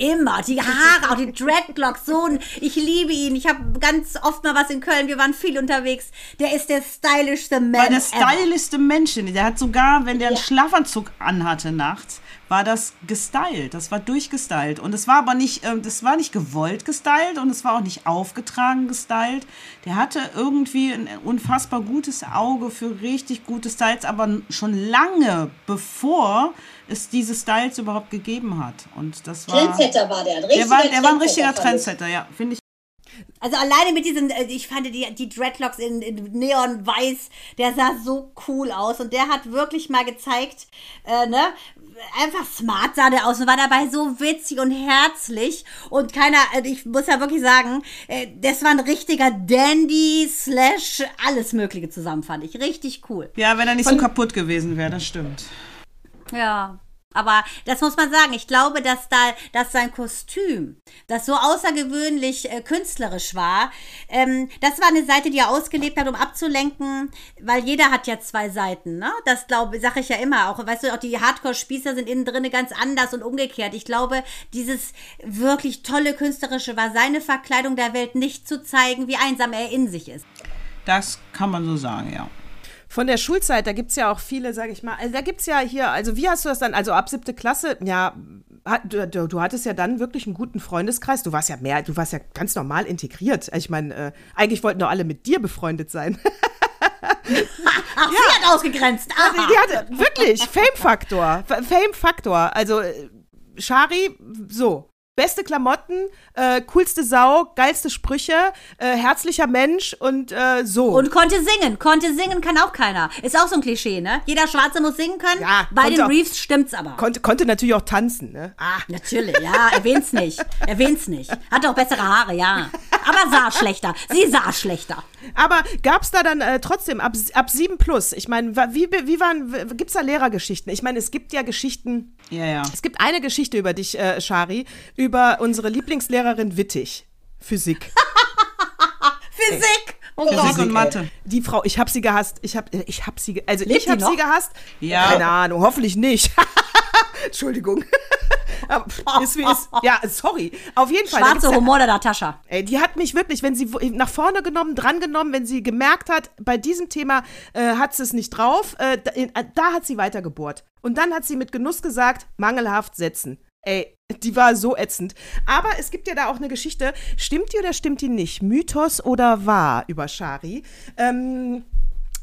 Immer. Die Haare, auch die Dreadlocks. So ein, ich liebe ihn. Ich habe ganz oft mal was in Köln. Wir waren viel unterwegs. Der ist der stylischste war der styliste Mensch. Der hat sogar, wenn der einen Schlafanzug anhatte nachts, war das gestylt. Das war durchgestylt. Und es war aber nicht, ähm, das war nicht gewollt gestylt und es war auch nicht aufgetragen gestylt. Der hatte irgendwie ein unfassbar gutes Auge für richtig gute Styles, aber schon lange bevor es diese Styles überhaupt gegeben hat. Und das war. Trendsetter war der. Ein Der war, der war ein richtiger. Trendsetter, ja, finde ich. Also alleine mit diesen, äh, ich fand die, die Dreadlocks in, in Neon-Weiß, der sah so cool aus. Und der hat wirklich mal gezeigt, äh, ne, einfach smart sah der aus und war dabei so witzig und herzlich. Und keiner, äh, ich muss ja wirklich sagen, äh, das war ein richtiger Dandy slash alles Mögliche zusammen, fand ich. Richtig cool. Ja, wenn er nicht so kaputt gewesen wäre, das stimmt. Ja. Aber das muss man sagen. Ich glaube, dass da, dass sein Kostüm, das so außergewöhnlich äh, künstlerisch war, ähm, das war eine Seite, die er ausgelebt hat, um abzulenken, weil jeder hat ja zwei Seiten, ne? Das glaube, sage ich ja immer auch. Weißt du, auch die Hardcore-Spießer sind innen drinne ganz anders und umgekehrt. Ich glaube, dieses wirklich tolle künstlerische war seine Verkleidung der Welt nicht zu zeigen, wie einsam er in sich ist. Das kann man so sagen, ja. Von der Schulzeit, da gibt es ja auch viele, sage ich mal, also da gibt es ja hier, also wie hast du das dann, also ab siebte Klasse, ja, du, du du hattest ja dann wirklich einen guten Freundeskreis, du warst ja mehr, du warst ja ganz normal integriert. Ich meine, äh, eigentlich wollten doch alle mit dir befreundet sein. Ach, sie hat ausgegrenzt. Aha. Die hatte wirklich Fame-Faktor, Fame-Faktor, also äh, Shari, so. Beste Klamotten, äh, coolste Sau, geilste Sprüche, äh, herzlicher Mensch und äh, so. Und konnte singen. Konnte singen kann auch keiner. Ist auch so ein Klischee, ne? Jeder Schwarze muss singen können. Ja, Bei den auch- Reeves stimmt's aber. konnte, konnte natürlich auch tanzen, ne? Ah, natürlich, ja, erwähn's nicht. Erwähn's nicht. Hatte auch bessere Haare, ja. Aber sah schlechter. Sie sah schlechter. Aber gab es da dann äh, trotzdem ab, ab 7 plus? Ich meine, wie, wie waren, gibt es da Lehrergeschichten? Ich meine, es gibt ja Geschichten, Ja, ja. es gibt eine Geschichte über dich, äh, Shari, über unsere Lieblingslehrerin Wittig. Physik. Physik. Oh Physik Gott. und Mathe. Die Frau, ich habe sie gehasst. Ich habe ich hab sie, also Lebt ich habe sie gehasst. Ja. Keine Ahnung, hoffentlich nicht. Entschuldigung. Ist wie ist. Ja, sorry. Auf jeden Fall. Schwarze Humor der Natascha. Ey, die hat mich wirklich, wenn sie nach vorne genommen, dran genommen, wenn sie gemerkt hat, bei diesem Thema äh, hat sie es nicht drauf, äh, da, äh, da hat sie weitergebohrt. Und dann hat sie mit Genuss gesagt, mangelhaft setzen. Ey, die war so ätzend. Aber es gibt ja da auch eine Geschichte, stimmt die oder stimmt die nicht? Mythos oder wahr über Shari? Ähm,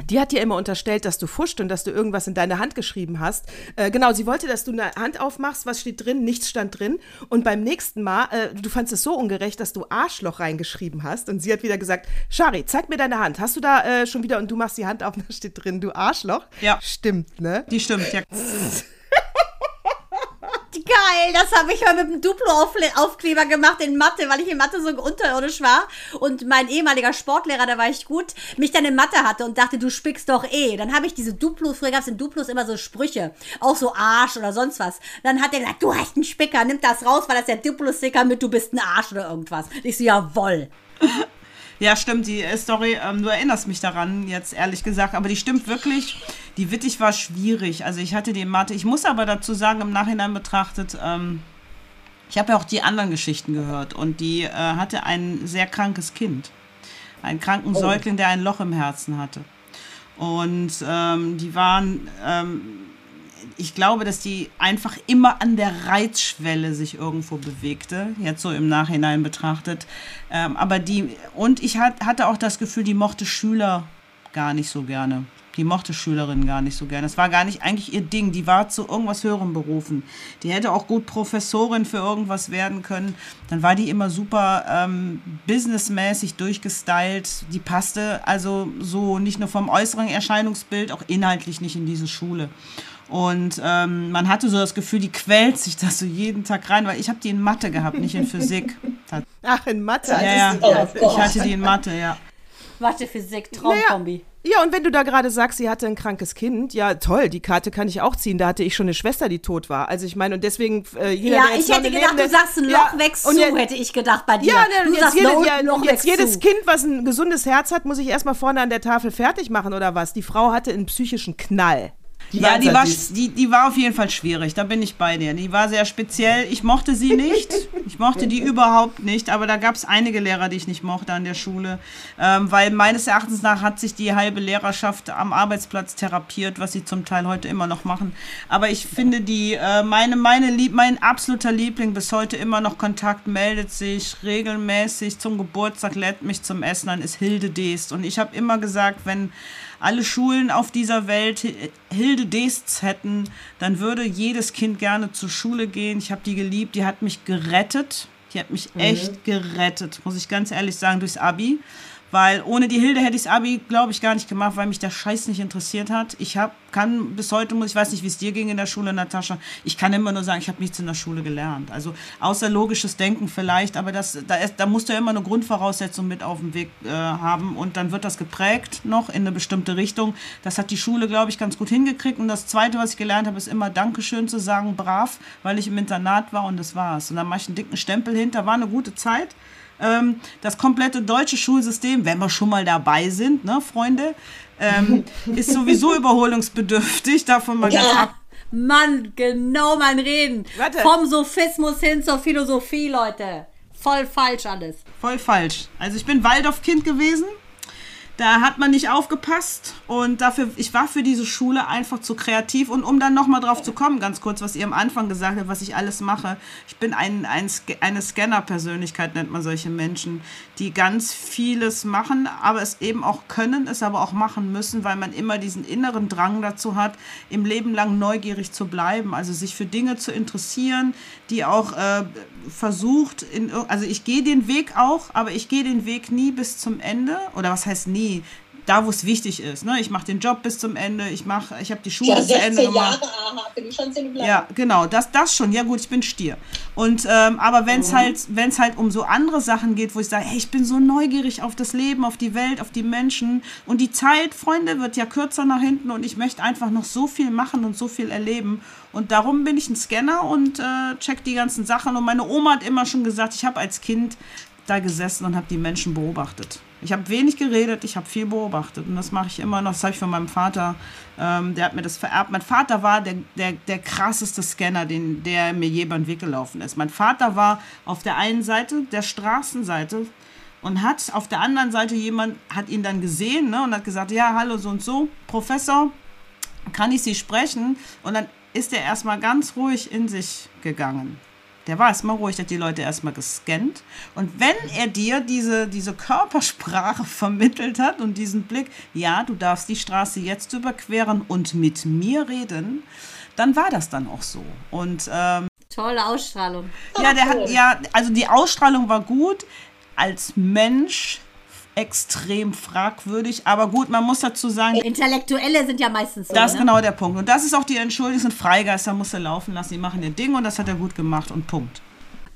die hat dir immer unterstellt, dass du fuscht und dass du irgendwas in deine Hand geschrieben hast. Äh, genau, sie wollte, dass du eine Hand aufmachst, was steht drin, nichts stand drin. Und beim nächsten Mal, äh, du fandest es so ungerecht, dass du Arschloch reingeschrieben hast. Und sie hat wieder gesagt, Shari, zeig mir deine Hand. Hast du da äh, schon wieder, und du machst die Hand auf, da steht drin, du Arschloch? Ja. Stimmt, ne? Die stimmt, ja. Geil, das habe ich mal mit dem Duplo-Aufkleber gemacht in Mathe, weil ich in Mathe so unterirdisch war und mein ehemaliger Sportlehrer, da war ich gut, mich dann in Mathe hatte und dachte, du spickst doch eh. Dann habe ich diese Duplos, früher gab es in Duplos immer so Sprüche, auch so Arsch oder sonst was. Dann hat er gesagt, du hast einen Spicker, nimm das raus, weil das der Duplo-Sticker mit, du bist ein Arsch oder irgendwas. Ich so, jawoll. Ja, stimmt, die äh, Story, ähm, du erinnerst mich daran, jetzt ehrlich gesagt, aber die stimmt wirklich. Die Wittig war schwierig. Also ich hatte die Mathe, ich muss aber dazu sagen, im Nachhinein betrachtet, ähm, ich habe ja auch die anderen Geschichten gehört und die äh, hatte ein sehr krankes Kind. Einen kranken Säugling, der ein Loch im Herzen hatte. Und ähm, die waren, ähm, ich glaube, dass die einfach immer an der Reizschwelle sich irgendwo bewegte, jetzt so im Nachhinein betrachtet. Ähm, aber die, und ich hat, hatte auch das Gefühl, die mochte Schüler gar nicht so gerne. Die mochte Schülerinnen gar nicht so gerne. Das war gar nicht eigentlich ihr Ding. Die war zu irgendwas Höherem berufen. Die hätte auch gut Professorin für irgendwas werden können. Dann war die immer super ähm, businessmäßig durchgestylt. Die passte also so nicht nur vom äußeren Erscheinungsbild, auch inhaltlich nicht in diese Schule. Und ähm, man hatte so das Gefühl, die quält sich das so jeden Tag rein, weil ich habe die in Mathe gehabt, nicht in Physik. Ach, in Mathe. Ja, ja, Oh ich hatte die in Mathe, ja. Mathe, Physik, Traumkombi. Ja, und wenn du da gerade sagst, sie hatte ein krankes Kind, ja toll, die Karte kann ich auch ziehen. Da hatte ich schon eine Schwester, die tot war. Also ich meine, und deswegen äh, jeder, Ja, ich hätte gedacht, du lebende- sagst, ein Loch Ja, wächst und zu, jetzt- hätte ich gedacht bei dir. Ja, du ne, jetzt, sagst, jede, Lo- ja, Loch jetzt wächst jedes zu. Kind, was ein gesundes Herz hat, muss ich erstmal vorne an der Tafel fertig machen oder was? Die Frau hatte einen psychischen Knall. Ja, die war die, die war auf jeden Fall schwierig, da bin ich bei dir. Die war sehr speziell. Ich mochte sie nicht. Ich mochte die überhaupt nicht, aber da gab es einige Lehrer, die ich nicht mochte an der Schule. Ähm, weil meines Erachtens nach hat sich die halbe Lehrerschaft am Arbeitsplatz therapiert, was sie zum Teil heute immer noch machen. Aber ich finde die, äh, meine, meine Lieb, mein absoluter Liebling bis heute immer noch Kontakt, meldet sich regelmäßig zum Geburtstag, lädt mich zum Essen an, ist Hilde Deest. Und ich habe immer gesagt, wenn alle Schulen auf dieser Welt Hi- Hilde Dests hätten, dann würde jedes Kind gerne zur Schule gehen. Ich habe die geliebt, die hat mich gerettet. Die hat mich echt gerettet, muss ich ganz ehrlich sagen, durchs Abi. Weil ohne die Hilde hätte ich das Abi, glaube ich, gar nicht gemacht, weil mich der Scheiß nicht interessiert hat. Ich hab, kann bis heute, muss ich weiß nicht, wie es dir ging in der Schule, Natascha, ich kann immer nur sagen, ich habe nichts in der Schule gelernt. Also außer logisches Denken vielleicht, aber das, da, ist, da musst du ja immer eine Grundvoraussetzung mit auf dem Weg äh, haben und dann wird das geprägt noch in eine bestimmte Richtung. Das hat die Schule, glaube ich, ganz gut hingekriegt. Und das Zweite, was ich gelernt habe, ist immer Dankeschön zu sagen, brav, weil ich im Internat war und das war's. Und dann mache ich einen dicken Stempel hinter, war eine gute Zeit. Ähm, das komplette deutsche Schulsystem, wenn wir schon mal dabei sind, ne, Freunde, ähm, ist sowieso überholungsbedürftig, davon mal ganz Ja. ab. Mann, genau mein Reden. Warte. Vom Sophismus hin zur Philosophie, Leute. Voll falsch alles. Voll falsch. Also ich bin Waldorf-Kind gewesen. Da hat man nicht aufgepasst und dafür, ich war für diese Schule einfach zu kreativ. Und um dann nochmal drauf zu kommen, ganz kurz, was ihr am Anfang gesagt habt, was ich alles mache. Ich bin ein, ein, eine Scanner-Persönlichkeit, nennt man solche Menschen, die ganz vieles machen, aber es eben auch können, es aber auch machen müssen, weil man immer diesen inneren Drang dazu hat, im Leben lang neugierig zu bleiben, also sich für Dinge zu interessieren, die auch äh, versucht, in, also ich gehe den Weg auch, aber ich gehe den Weg nie bis zum Ende, oder was heißt nie? Da, wo es wichtig ist. Ne? Ich mache den Job bis zum Ende, ich mache, ich habe die Schule Ja, bis zu Ende 16 gemacht. Jahre, aha, bin ich schon. Ja, genau, das, das schon. Ja gut, ich bin Stier. Und ähm, aber wenn es halt, wenn es halt um so andere Sachen geht, wo ich sage, hey, ich bin so neugierig auf das Leben, auf die Welt, auf die Menschen und die Zeit, Freunde, wird ja kürzer nach hinten und ich möchte einfach noch so viel machen und so viel erleben. Und darum bin ich ein Scanner und äh, check die ganzen Sachen. Und meine Oma hat immer schon gesagt, ich habe als Kind da gesessen und habe die Menschen beobachtet. Ich habe wenig geredet, ich habe viel beobachtet und das mache ich immer noch. Das habe ich von meinem Vater, ähm, der hat mir das vererbt. Mein Vater war der, der, der krasseste Scanner, den, der mir je über den Weg gelaufen ist. Mein Vater war auf der einen Seite, der Straßenseite, und hat auf der anderen Seite jemand, hat ihn dann gesehen ne, und hat gesagt, ja, hallo, so und so, Professor, kann ich Sie sprechen? Und dann ist er erstmal ganz ruhig in sich gegangen. Der war erstmal ruhig, der hat die Leute erstmal gescannt. Und wenn er dir diese, diese Körpersprache vermittelt hat und diesen Blick, ja, du darfst die Straße jetzt überqueren und mit mir reden, dann war das dann auch so. Und ähm, Tolle Ausstrahlung. ja, der hat, ja, also die Ausstrahlung war gut. Als Mensch extrem fragwürdig. Aber gut, man muss dazu sagen, Intellektuelle sind ja meistens so. das ist ne? genau der Punkt. Und das ist auch die Entschuldigung, sind Freigeister, musst du laufen lassen, die machen ihr Ding und das hat er gut gemacht und Punkt.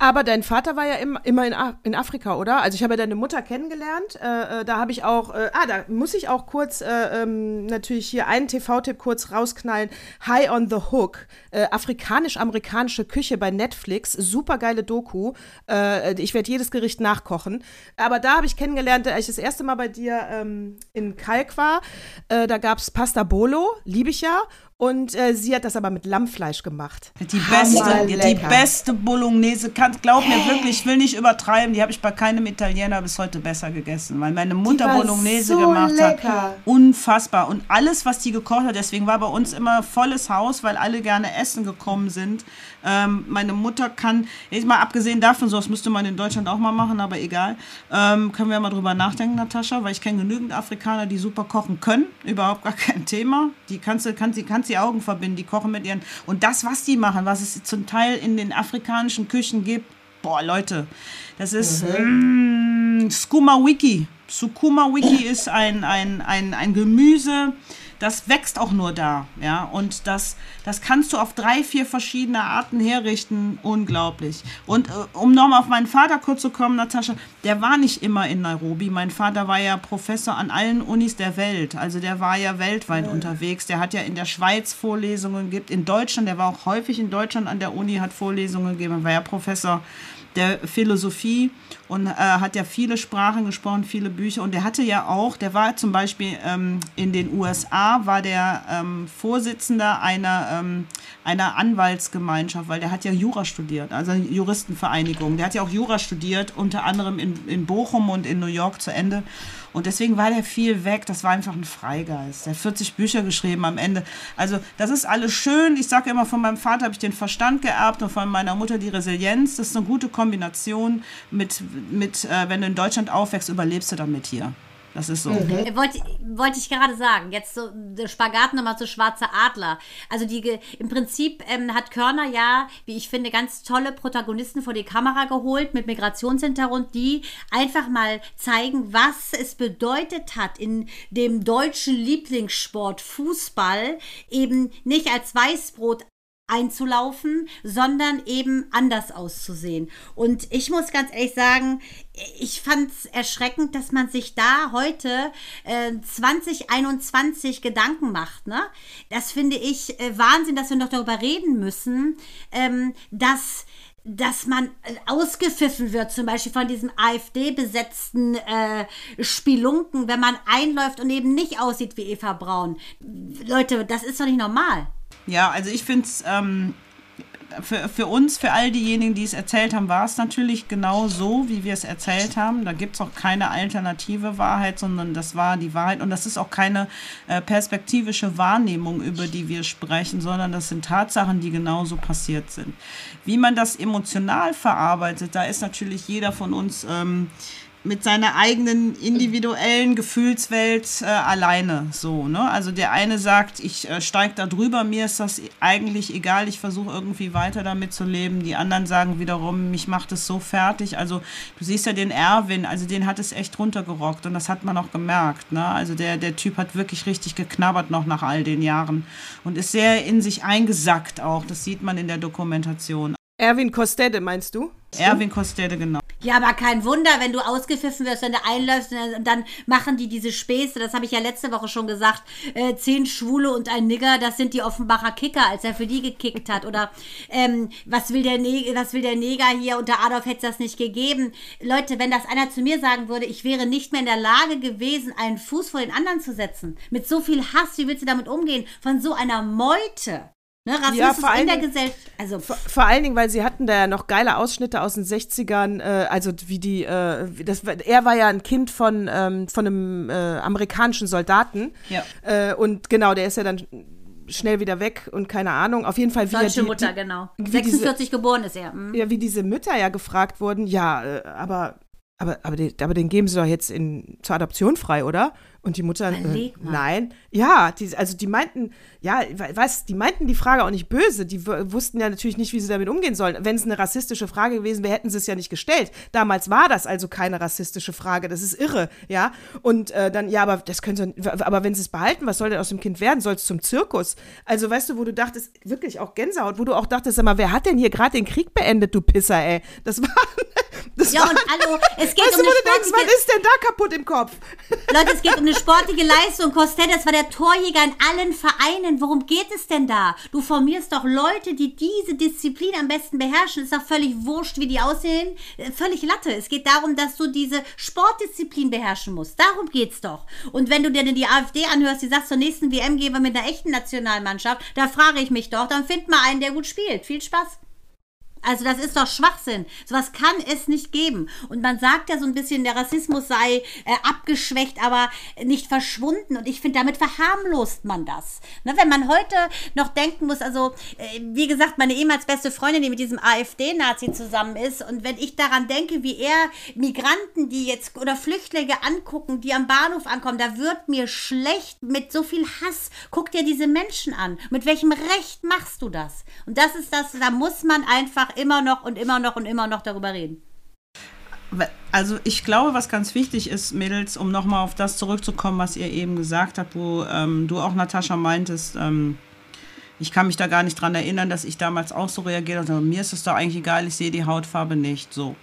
Aber dein Vater war ja im, immer in, A- in Afrika, oder? Also ich habe ja deine Mutter kennengelernt. Äh, äh, da habe ich auch, äh, ah, da muss ich auch kurz äh, ähm, natürlich hier einen TV-Tipp kurz rausknallen. High on the Hook, äh, afrikanisch-amerikanische Küche bei Netflix, super geile Doku. Äh, ich werde jedes Gericht nachkochen. Aber da habe ich kennengelernt, als ich das erste Mal bei dir ähm, in Kalk war. Da gab es Pasta Bolo, liebe ich ja. Und äh, sie hat das aber mit Lammfleisch gemacht. Die beste, Hammer die lecker. beste Bolognese, kann, glaub mir wirklich, ich will nicht übertreiben, die habe ich bei keinem Italiener bis heute besser gegessen, weil meine Mutter Bolognese so gemacht lecker. hat. Unfassbar. Und alles, was die gekocht hat, deswegen war bei uns immer volles Haus, weil alle gerne essen gekommen sind. Ähm, meine Mutter kann, jetzt mal abgesehen davon, so das müsste man in Deutschland auch mal machen, aber egal, ähm, können wir mal drüber nachdenken, Natascha, weil ich kenne genügend Afrikaner, die super kochen können, überhaupt gar kein Thema. Die kannst du, kannst, die kannst die Augen verbinden, die kochen mit ihren, und das, was die machen, was es zum Teil in den afrikanischen Küchen gibt, boah, Leute, das ist mm, Skuma Wiki. Sukuma Wiki ist ein, ein, ein, ein Gemüse, das wächst auch nur da, ja, und das, das kannst du auf drei, vier verschiedene Arten herrichten, unglaublich. Und äh, um nochmal auf meinen Vater kurz zu kommen, Natascha, der war nicht immer in Nairobi. Mein Vater war ja Professor an allen Unis der Welt, also der war ja weltweit unterwegs. Der hat ja in der Schweiz Vorlesungen gegeben, in Deutschland, der war auch häufig in Deutschland an der Uni, hat Vorlesungen gegeben, er war ja Professor der Philosophie und äh, hat ja viele Sprachen gesprochen, viele Bücher. Und der hatte ja auch, der war zum Beispiel ähm, in den USA, war der ähm, Vorsitzender einer, ähm, einer Anwaltsgemeinschaft, weil der hat ja Jura studiert, also Juristenvereinigung. Der hat ja auch Jura studiert, unter anderem in, in Bochum und in New York zu Ende. Und deswegen war der viel weg. Das war einfach ein Freigeist. Der hat 40 Bücher geschrieben am Ende. Also das ist alles schön. Ich sage immer, von meinem Vater habe ich den Verstand geerbt und von meiner Mutter die Resilienz. Das ist eine gute Kombination mit, mit äh, wenn du in Deutschland aufwächst, überlebst du damit hier. Das ist so. Äh, Wollte wollte ich gerade sagen, jetzt so der Spagat nochmal zu Schwarzer Adler. Also die im Prinzip ähm, hat Körner ja, wie ich finde, ganz tolle Protagonisten vor die Kamera geholt mit Migrationshintergrund, die einfach mal zeigen, was es bedeutet hat, in dem deutschen Lieblingssport Fußball eben nicht als Weißbrot einzulaufen, sondern eben anders auszusehen. Und ich muss ganz ehrlich sagen, ich fand es erschreckend, dass man sich da heute äh, 2021 Gedanken macht. Ne? Das finde ich äh, Wahnsinn, dass wir noch darüber reden müssen, ähm, dass dass man äh, ausgepfiffen wird, zum Beispiel von diesem AfD-besetzten äh, Spelunken, wenn man einläuft und eben nicht aussieht wie Eva Braun. Leute, das ist doch nicht normal. Ja, also ich finde es ähm, für, für uns, für all diejenigen, die es erzählt haben, war es natürlich genau so, wie wir es erzählt haben. Da gibt es auch keine alternative Wahrheit, sondern das war die Wahrheit. Und das ist auch keine äh, perspektivische Wahrnehmung, über die wir sprechen, sondern das sind Tatsachen, die genauso passiert sind. Wie man das emotional verarbeitet, da ist natürlich jeder von uns. Ähm, mit seiner eigenen individuellen Gefühlswelt äh, alleine so. Ne? Also der eine sagt, ich äh, steige da drüber, mir ist das eigentlich egal, ich versuche irgendwie weiter damit zu leben. Die anderen sagen wiederum, mich macht es so fertig. Also du siehst ja den Erwin, also den hat es echt runtergerockt und das hat man auch gemerkt. Ne? Also der, der Typ hat wirklich richtig geknabbert noch nach all den Jahren und ist sehr in sich eingesackt auch. Das sieht man in der Dokumentation. Erwin Kostede, meinst du? Erwin Kostede, genau. Ja, aber kein Wunder, wenn du ausgepfiffen wirst, wenn du einläufst, und dann machen die diese Späße, das habe ich ja letzte Woche schon gesagt, äh, zehn Schwule und ein Nigger, das sind die Offenbacher Kicker, als er für die gekickt hat. Oder ähm, was, will der ne was will der Neger hier, unter Adolf hätte es das nicht gegeben. Leute, wenn das einer zu mir sagen würde, ich wäre nicht mehr in der Lage gewesen, einen Fuß vor den anderen zu setzen, mit so viel Hass, wie willst du damit umgehen? Von so einer Meute. Ne, Rassismus vor allen in der Gesellschaft. Also, Vor, vor allen Dingen, weil sie hatten da ja noch geile Ausschnitte aus den 60ern, äh, also wie die, äh, wie das, er war ja ein Kind von, ähm, von einem äh, amerikanischen Soldaten. Ja. Äh, und genau, der ist ja dann schnell wieder weg und keine Ahnung. Auf jeden Fall wie Deutsche die, Mutter, die, genau. wie 46 diese, geboren ist er. Mhm. ja, wie diese Mütter ja gefragt wurden, ja, äh, aber, aber, aber, den, aber den geben sie doch jetzt in, zur Adoption frei, oder? Und die Mutter, äh, nein. Ja, die, also die meinten, ja, weißt, die meinten die Frage auch nicht böse. Die wussten ja natürlich nicht, wie sie damit umgehen sollen. Wenn es eine rassistische Frage gewesen wäre, hätten sie es ja nicht gestellt. Damals war das also keine rassistische Frage. Das ist irre, ja. Und äh, dann, ja, aber das können sie, aber wenn sie es behalten, was soll denn aus dem Kind werden? Soll es zum Zirkus? Also, weißt du, wo du dachtest, wirklich auch Gänsehaut, wo du auch dachtest, sag mal, wer hat denn hier gerade den Krieg beendet, du Pisser, ey? Das war, das Ja, und hallo, es geht weißt um du, eine du denkst, was ist denn da kaputt im Kopf? Leute, es geht um eine sportliche Leistung. Costello, war der Torjäger in allen Vereinen. Worum geht es denn da? Du formierst doch Leute, die diese Disziplin am besten beherrschen. Ist doch völlig wurscht, wie die aussehen. Äh, Völlig Latte. Es geht darum, dass du diese Sportdisziplin beherrschen musst. Darum geht's doch. Und wenn du dir denn die AfD anhörst, die sagt, zur nächsten WM gehen wir mit einer echten Nationalmannschaft, da frage ich mich doch, dann find mal einen, der gut spielt. Viel Spaß. Also das ist doch Schwachsinn. Sowas kann es nicht geben. Und man sagt ja so ein bisschen, der Rassismus sei äh, abgeschwächt, aber nicht verschwunden. Und ich finde, damit verharmlost man das. Ne, wenn man heute noch denken muss, also äh, wie gesagt, meine ehemals beste Freundin, die mit diesem AfD-Nazi zusammen ist, und wenn ich daran denke, wie er Migranten, die jetzt oder Flüchtlinge angucken, die am Bahnhof ankommen, da wird mir schlecht mit so viel Hass. Guck dir diese Menschen an. Mit welchem Recht machst du das? Und das ist das, da muss man einfach immer noch und immer noch und immer noch darüber reden. Also ich glaube, was ganz wichtig ist, Mädels, um nochmal auf das zurückzukommen, was ihr eben gesagt habt, wo ähm, du auch, Natascha, meintest, ähm, ich kann mich da gar nicht dran erinnern, dass ich damals auch so reagiert habe. Mir ist es doch eigentlich egal, ich sehe die Hautfarbe nicht. So.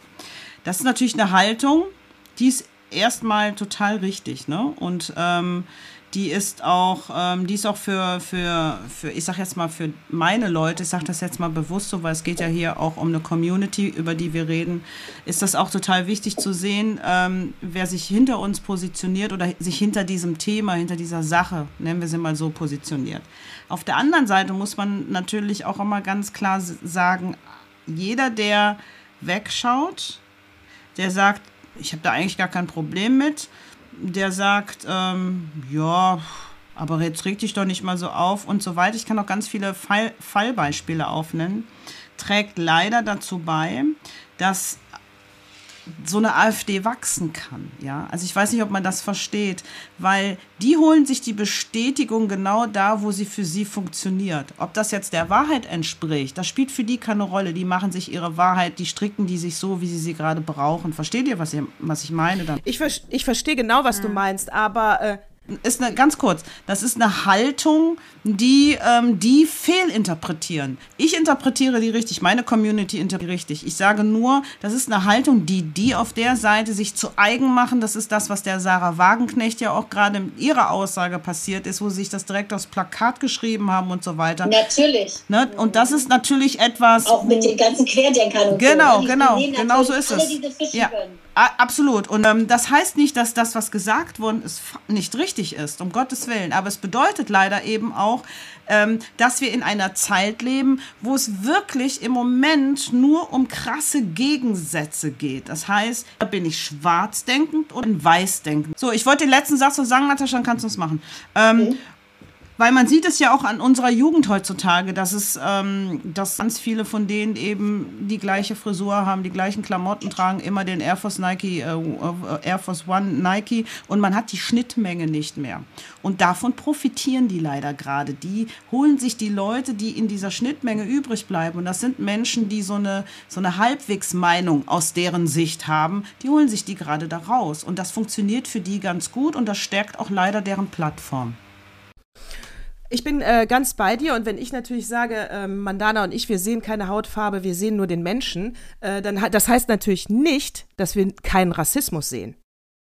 Das ist natürlich eine Haltung, die ist erstmal total richtig, ne? Und ähm, die ist auch, ähm, die ist auch für, für, für, ich sag jetzt mal, für meine Leute, ich sag das jetzt mal bewusst so, weil es geht ja hier auch um eine Community, über die wir reden, ist das auch total wichtig zu sehen, ähm, wer sich hinter uns positioniert oder sich hinter diesem Thema, hinter dieser Sache, nennen wir sie mal so, positioniert. Auf der anderen Seite muss man natürlich auch immer ganz klar sagen, jeder, der wegschaut, der sagt, ich habe da eigentlich gar kein Problem mit, der sagt, ähm, ja, aber jetzt reg dich doch nicht mal so auf und so weiter. Ich kann auch ganz viele Fall, Fallbeispiele aufnennen. Trägt leider dazu bei, dass so eine AfD wachsen kann. Ja? Also ich weiß nicht, ob man das versteht, weil die holen sich die Bestätigung genau da, wo sie für sie funktioniert. Ob das jetzt der Wahrheit entspricht, das spielt für die keine Rolle. Die machen sich ihre Wahrheit, die stricken die sich so, wie sie sie gerade brauchen. Versteht ihr, was, ihr, was ich meine? Dann Ich, ver ich verstehe genau, was du meinst, aber äh, ist eine, ganz kurz, das ist eine Haltung, die ähm, die fehlinterpretieren. Ich interpretiere die richtig, meine Community interpretiert richtig. Ich sage nur, das ist eine Haltung, die die auf der Seite sich zu eigen machen. Das ist das, was der Sarah Wagenknecht ja auch gerade in ihrer Aussage passiert ist, wo sie sich das direkt aufs Plakat geschrieben haben und so weiter. Natürlich. Ne? Und das ist natürlich etwas. Auch mit den ganzen Querdenkern und Genau, so. Die genau, nehmen genau so ist alle es. Ja, können. absolut. Und ähm, das heißt nicht, dass das, was gesagt worden ist, nicht richtig ist, um Gottes Willen. Aber es bedeutet leider eben auch, ähm, dass wir in einer Zeit leben, wo es wirklich im Moment nur um krasse Gegensätze geht. Das heißt, bin ich schwarzdenkend oder weißdenkend? So, ich wollte den letzten Satz noch sagen, Natascha, dann kannst du es machen. Ähm, weil man sieht es ja auch an unserer Jugend heutzutage, dass es, ähm, dass ganz viele von denen eben die gleiche Frisur haben, die gleichen Klamotten tragen, immer den Air Force Nike, äh, äh, Air Force One Nike und man hat die Schnittmenge nicht mehr. Und davon profitieren die leider gerade. Die holen sich die Leute, die in dieser Schnittmenge übrig bleiben. Und das sind Menschen, die so eine, so eine Halbwegsmeinung aus deren Sicht haben. Die holen sich die gerade da raus. Und das funktioniert für die ganz gut und das stärkt auch leider deren Plattform. Ich bin äh, ganz bei dir und wenn ich natürlich sage, ähm, Mandana und ich, wir sehen keine Hautfarbe, wir sehen nur den Menschen, äh, dann das heißt natürlich nicht, dass wir keinen Rassismus sehen.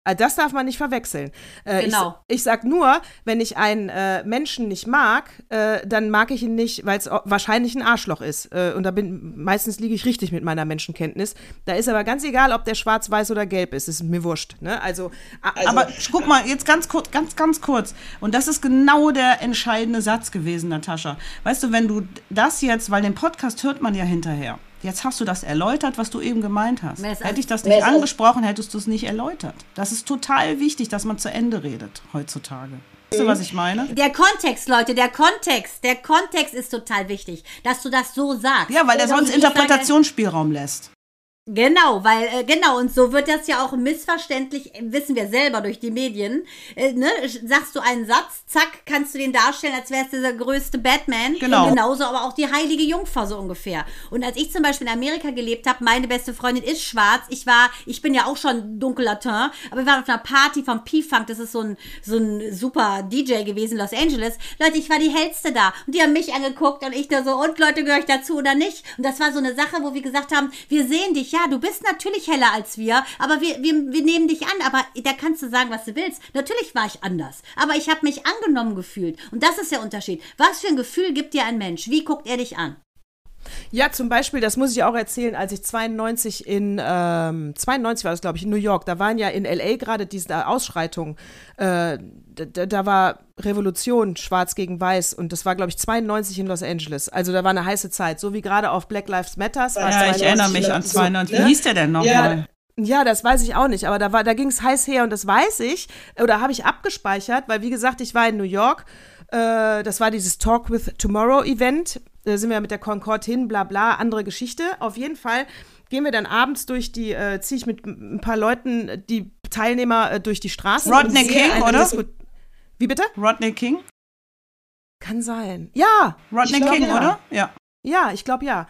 Äh, Das darf man nicht verwechseln. Äh, Genau. Ich, ich sag nur, wenn ich einen äh, Menschen nicht mag, äh, dann mag ich ihn nicht, weil es wahrscheinlich ein Arschloch ist. Äh, und da bin meistens liege ich richtig mit meiner Menschenkenntnis. Da ist aber ganz egal, ob der schwarz, weiß oder gelb ist. Ist mir wurscht. Ne? Also, a- Aber guck mal, jetzt ganz kurz, ganz, ganz kurz. Und das ist genau der entscheidende Satz gewesen, Natascha. Weißt du, wenn du das jetzt, weil den Podcast hört man ja hinterher. Jetzt hast du das erläutert, was du eben gemeint hast. Hätte ich das nicht angesprochen, hättest du es nicht erläutert. Das ist total wichtig, dass man zu Ende redet heutzutage. Weißt du, was ich meine? Der Kontext, Leute, der Kontext, der Kontext ist total wichtig, dass du das so sagst. Ja, weil Oder sonst Interpretationsspielraum lässt. Genau, weil, äh, genau, und so wird das ja auch missverständlich, äh, wissen wir selber durch die Medien. Äh, ne? Sagst du einen Satz, zack, kannst du den darstellen, als wärst du der größte Batman. Genau. Und genauso aber auch die heilige Jungfrau so ungefähr. Und als ich zum Beispiel in Amerika gelebt habe, meine beste Freundin ist schwarz. Ich war, ich bin ja auch schon dunkellatin, aber wir waren auf einer Party vom P-Funk, das ist so ein, so ein super DJ gewesen, Los Angeles. Leute, ich war die hellste da. Und die haben mich angeguckt und ich da so, und Leute, gehöre ich dazu oder nicht? Und das war so eine Sache, wo wir gesagt haben, wir sehen dich, ja, du bist natürlich heller als wir, aber wir, wir, wir nehmen dich an. Aber da kannst du sagen, was du willst. Natürlich war ich anders. Aber ich habe mich angenommen gefühlt. Und das ist der Unterschied. Was für ein Gefühl gibt dir ein Mensch? Wie guckt er dich an? Ja, zum Beispiel, das muss ich auch erzählen, als ich 92 in, ähm, 92 war das, glaube ich, in New York, da waren ja in L.A. gerade diese Ausschreitungen, äh, da, da war Revolution, schwarz gegen weiß und das war, glaube ich, 92 in Los Angeles. Also da war eine heiße Zeit, so wie gerade auf Black Lives Matters. war Ja, ich 92. erinnere mich an so, 92. Wie ne? hieß der denn nochmal? Ja. Ja, das weiß ich auch nicht, aber da war, da ging es heiß her und das weiß ich oder habe ich abgespeichert, weil wie gesagt, ich war in New York. Äh, das war dieses Talk with Tomorrow Event. Da sind wir mit der Concorde hin, bla bla, andere Geschichte. Auf jeden Fall gehen wir dann abends durch die, äh, ziehe ich mit ein paar Leuten die Teilnehmer äh, durch die Straßen. Rodney King, oder? Disku- Wie bitte? Rodney King? Kann sein. Ja, Rodney glaub, King, ja. oder? Ja. Ja, ich glaube ja.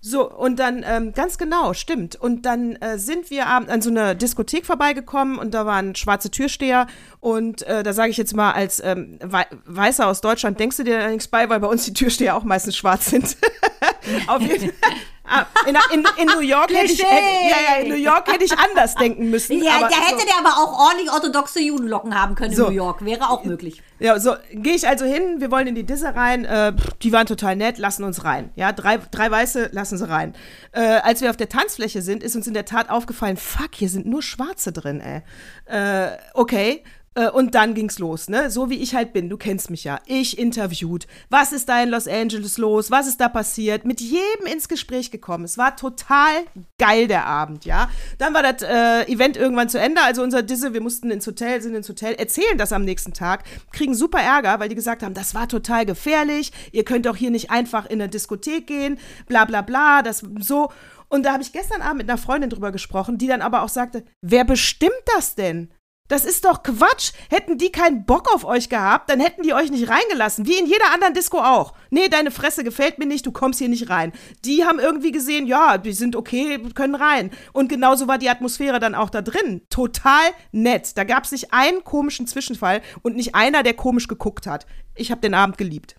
So, und dann, ähm, ganz genau, stimmt. Und dann äh, sind wir abend an so einer Diskothek vorbeigekommen und da waren schwarze Türsteher. Und äh, da sage ich jetzt mal, als ähm, Wei- Weißer aus Deutschland denkst du dir da nichts bei, weil bei uns die Türsteher auch meistens schwarz sind. Auf jeden Fall. Ah, In, in, in New York hätte ich, hätte, ja, ja, in New York hätte ich anders denken müssen. Ja, aber da hätte so. der aber auch ordentlich orthodoxe Judenlocken haben können So. in New York. Wäre auch möglich. Ja, so gehe ich also hin, wir wollen in die Disse rein, äh, die waren total nett, lassen uns rein. Ja, drei, drei Weiße lassen sie rein. Äh, als wir auf der Tanzfläche sind, ist uns in der Tat aufgefallen, fuck, hier sind nur Schwarze drin, ey. Äh, okay. Äh, Und dann ging's los, ne? So wie ich halt bin, du kennst mich ja. Ich interviewt. Was ist da in Los Angeles los? Was ist da passiert? Mit jedem ins Gespräch gekommen. Es war total geil, der Abend, ja. Dann war das äh, Event irgendwann zu Ende. Also unser Disse, wir mussten ins Hotel, sind ins Hotel, erzählen das am nächsten Tag, kriegen super Ärger, weil die gesagt haben, das war total gefährlich. Ihr könnt doch hier nicht einfach in eine Diskothek gehen, bla bla bla, das so. Und da habe ich gestern Abend mit einer Freundin drüber gesprochen, die dann aber auch sagte, wer bestimmt das denn? Das ist doch Quatsch. Hätten die keinen Bock auf euch gehabt, dann hätten die euch nicht reingelassen. Wie in jeder anderen Disco auch. Nee, deine Fresse gefällt mir nicht, du kommst hier nicht rein. Die haben irgendwie gesehen, ja, die sind okay, können rein. Und genauso war die Atmosphäre dann auch da drin. Total nett. Da gab es nicht einen komischen Zwischenfall und nicht einer, der komisch geguckt hat. Ich habe den Abend geliebt.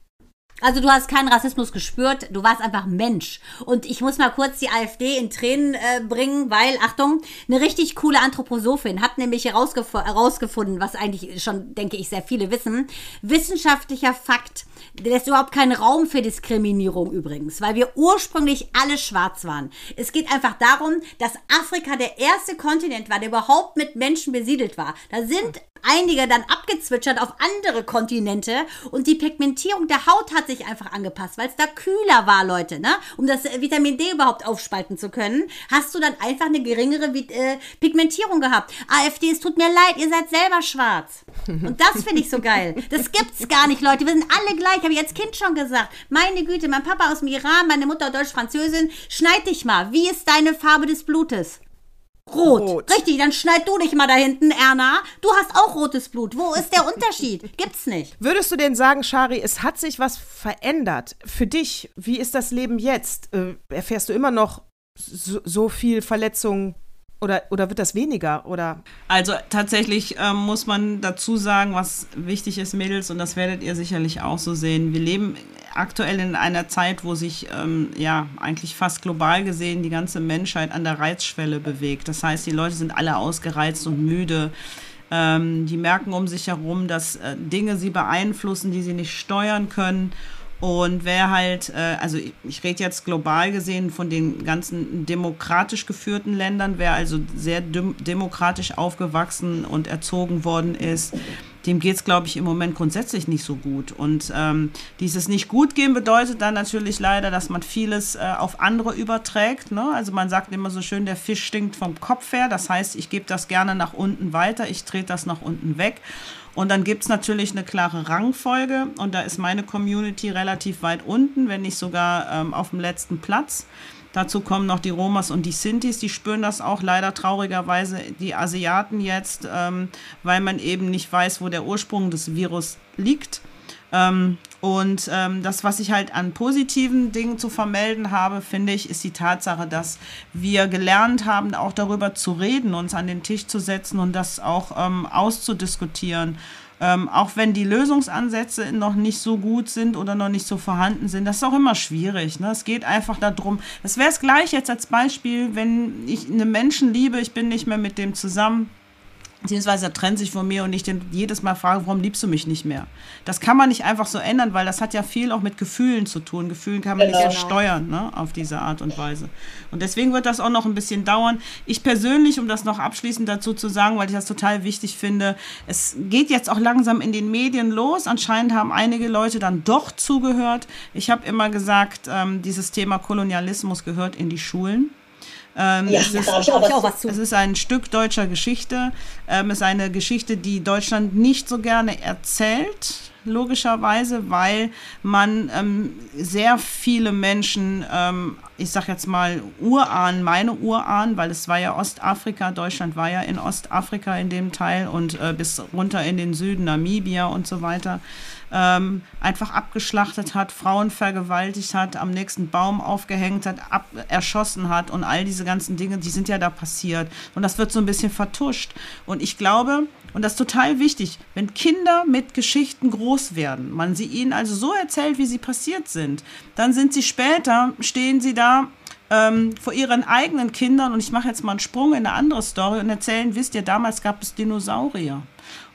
Also du hast keinen Rassismus gespürt, du warst einfach Mensch. Und ich muss mal kurz die AfD in Tränen äh, bringen, weil, Achtung, eine richtig coole Anthroposophin hat nämlich herausgef herausgefunden, was eigentlich schon, denke ich, sehr viele wissen. Wissenschaftlicher Fakt, der lässt überhaupt keinen Raum für Diskriminierung übrigens, weil wir ursprünglich alle schwarz waren. Es geht einfach darum, dass Afrika der erste Kontinent war, der überhaupt mit Menschen besiedelt war. Da sind einige dann abgezwitschert auf andere Kontinente und die Pigmentierung der Haut hat sich einfach angepasst, weil es da kühler war, Leute, ne? Um das äh, Vitamin D überhaupt aufspalten zu können, hast du dann einfach eine geringere äh, Pigmentierung gehabt. AfD, es tut mir leid, ihr seid selber schwarz. Und das finde ich so geil. Das gibt's gar nicht, Leute. Wir sind alle gleich, habe ich als Kind schon gesagt. Meine Güte, mein Papa aus dem Iran, meine Mutter Deutsch-Französin. Schneid dich mal. Wie ist deine Farbe des Blutes? Rot. Rot. Richtig, dann schneid du dich mal da hinten, Erna. Du hast auch rotes Blut. Wo ist der Unterschied? Gibt's nicht. Würdest du denn sagen, Shari, es hat sich was verändert für dich? Wie ist das Leben jetzt? Äh, erfährst du immer noch so, so viel Verletzungen oder, oder wird das weniger? Oder Also tatsächlich ähm, muss man dazu sagen, was wichtig ist, Mädels, und das werdet ihr sicherlich auch so sehen. Wir leben aktuell in einer Zeit, wo sich ähm, ja eigentlich fast global gesehen die ganze Menschheit an der Reizschwelle bewegt. Das heißt, die Leute sind alle ausgereizt und müde. Ähm, die merken um sich herum, dass äh, Dinge sie beeinflussen, die sie nicht steuern können. Und wer halt, äh, also ich, ich rede jetzt global gesehen von den ganzen demokratisch geführten Ländern, wer also sehr dem demokratisch aufgewachsen und erzogen worden ist, dem geht es, glaube ich, im Moment grundsätzlich nicht so gut. Und ähm, dieses nicht gut gehen bedeutet dann natürlich leider, dass man vieles äh, auf andere überträgt. Ne? Also man sagt immer so schön, der Fisch stinkt vom Kopf her. Das heißt, ich gebe das gerne nach unten weiter, ich trete das nach unten weg. Und dann gibt es natürlich eine klare Rangfolge und da ist meine Community relativ weit unten, wenn nicht sogar ähm, auf dem letzten Platz. Dazu kommen noch die Romas und die Sintis, die spüren das auch leider traurigerweise, die Asiaten jetzt, ähm, weil man eben nicht weiß, wo der Ursprung des Virus liegt. Ähm, und ähm, das, was ich halt an positiven Dingen zu vermelden habe, finde ich, ist die Tatsache, dass wir gelernt haben, auch darüber zu reden, uns an den Tisch zu setzen und das auch ähm, auszudiskutieren. Ähm, auch wenn die Lösungsansätze noch nicht so gut sind oder noch nicht so vorhanden sind, das ist auch immer schwierig. Ne? Es geht einfach darum, das wäre es gleich jetzt als Beispiel, wenn ich einen Menschen liebe, ich bin nicht mehr mit dem zusammen, beziehungsweise er trennt sich von mir und ich den jedes Mal frage, warum liebst du mich nicht mehr? Das kann man nicht einfach so ändern, weil das hat ja viel auch mit Gefühlen zu tun. Gefühlen kann man genau. nicht so steuern, ne, auf diese Art und Weise. Und deswegen wird das auch noch ein bisschen dauern. Ich persönlich, um das noch abschließend dazu zu sagen, weil ich das total wichtig finde, es geht jetzt auch langsam in den Medien los. Anscheinend haben einige Leute dann doch zugehört. Ich habe immer gesagt, ähm, dieses Thema Kolonialismus gehört in die Schulen. Ähm, ja, es, ist, ich auch, auch was zu. es ist ein Stück deutscher Geschichte. Ähm, es ist eine Geschichte, die Deutschland nicht so gerne erzählt, logischerweise, weil man ähm, sehr viele Menschen, ähm, ich sag jetzt mal Urahn, meine Urahn, weil es war ja Ostafrika, Deutschland war ja in Ostafrika in dem Teil und äh, bis runter in den Süden, Namibia und so weiter ähm, einfach abgeschlachtet hat, Frauen vergewaltigt hat, am nächsten Baum aufgehängt hat, ab, erschossen hat und all diese ganzen Dinge, die sind ja da passiert. Und das wird so ein bisschen vertuscht. Und ich glaube, und das ist total wichtig, wenn Kinder mit Geschichten groß werden, man sie ihnen also so erzählt, wie sie passiert sind, dann sind sie später, stehen sie da ähm, vor ihren eigenen Kindern und ich mache jetzt mal einen Sprung in eine andere Story und erzählen, wisst ihr, damals gab es Dinosaurier.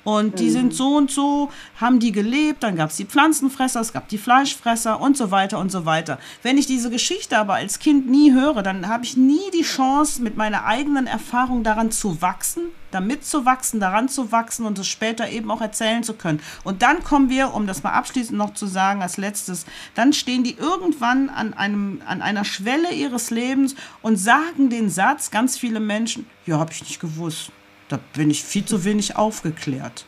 Und die mhm. sind so und so, haben die gelebt, dann gab es die Pflanzenfresser, es gab die Fleischfresser und so weiter und so weiter. Wenn ich diese Geschichte aber als Kind nie höre, dann habe ich nie die Chance, mit meiner eigenen Erfahrung daran zu wachsen, damit zu wachsen, daran zu wachsen und es später eben auch erzählen zu können. Und dann kommen wir, um das mal abschließend noch zu sagen, als letztes, dann stehen die irgendwann an, einem, an einer Schwelle ihres Lebens und sagen den Satz, ganz viele Menschen, ja, habe ich nicht gewusst da bin ich viel zu wenig aufgeklärt.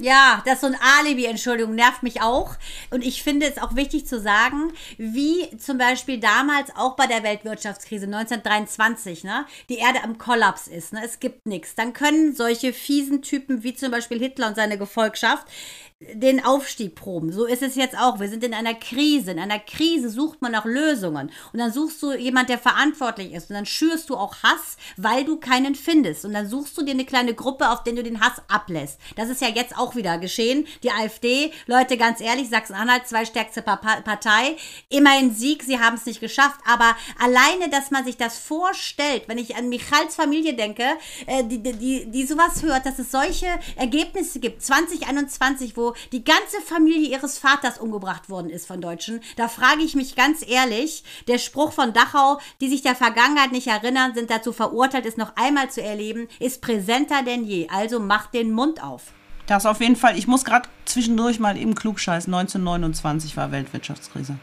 Ja, das ist so ein Alibi, Entschuldigung, nervt mich auch. Und ich finde es auch wichtig zu sagen, wie zum Beispiel damals auch bei der Weltwirtschaftskrise 1923, ne, die Erde am Kollaps ist, ne, es gibt nichts. Dann können solche fiesen Typen wie zum Beispiel Hitler und seine Gefolgschaft den Aufstieg proben. So ist es jetzt auch. Wir sind in einer Krise. In einer Krise sucht man nach Lösungen. Und dann suchst du jemand, der verantwortlich ist. Und dann schürst du auch Hass, weil du keinen findest. Und dann suchst du dir eine kleine Gruppe, auf den du den Hass ablässt. Das ist ja jetzt auch wieder geschehen. Die AfD, Leute, ganz ehrlich, Sachsen-Anhalt, zweistärkste Partei. Immerhin Sieg, sie haben es nicht geschafft. Aber alleine, dass man sich das vorstellt, wenn ich an Michals Familie denke, äh, die, die, die sowas hört, dass es solche Ergebnisse gibt. 2021, wo die ganze Familie ihres Vaters umgebracht worden ist von Deutschen. Da frage ich mich ganz ehrlich, der Spruch von Dachau, die sich der Vergangenheit nicht erinnern, sind dazu verurteilt, es noch einmal zu erleben, ist präsenter denn je. Also macht den Mund auf. Das auf jeden Fall. Ich muss gerade zwischendurch mal eben klugscheißen. 1929 war Weltwirtschaftskrise.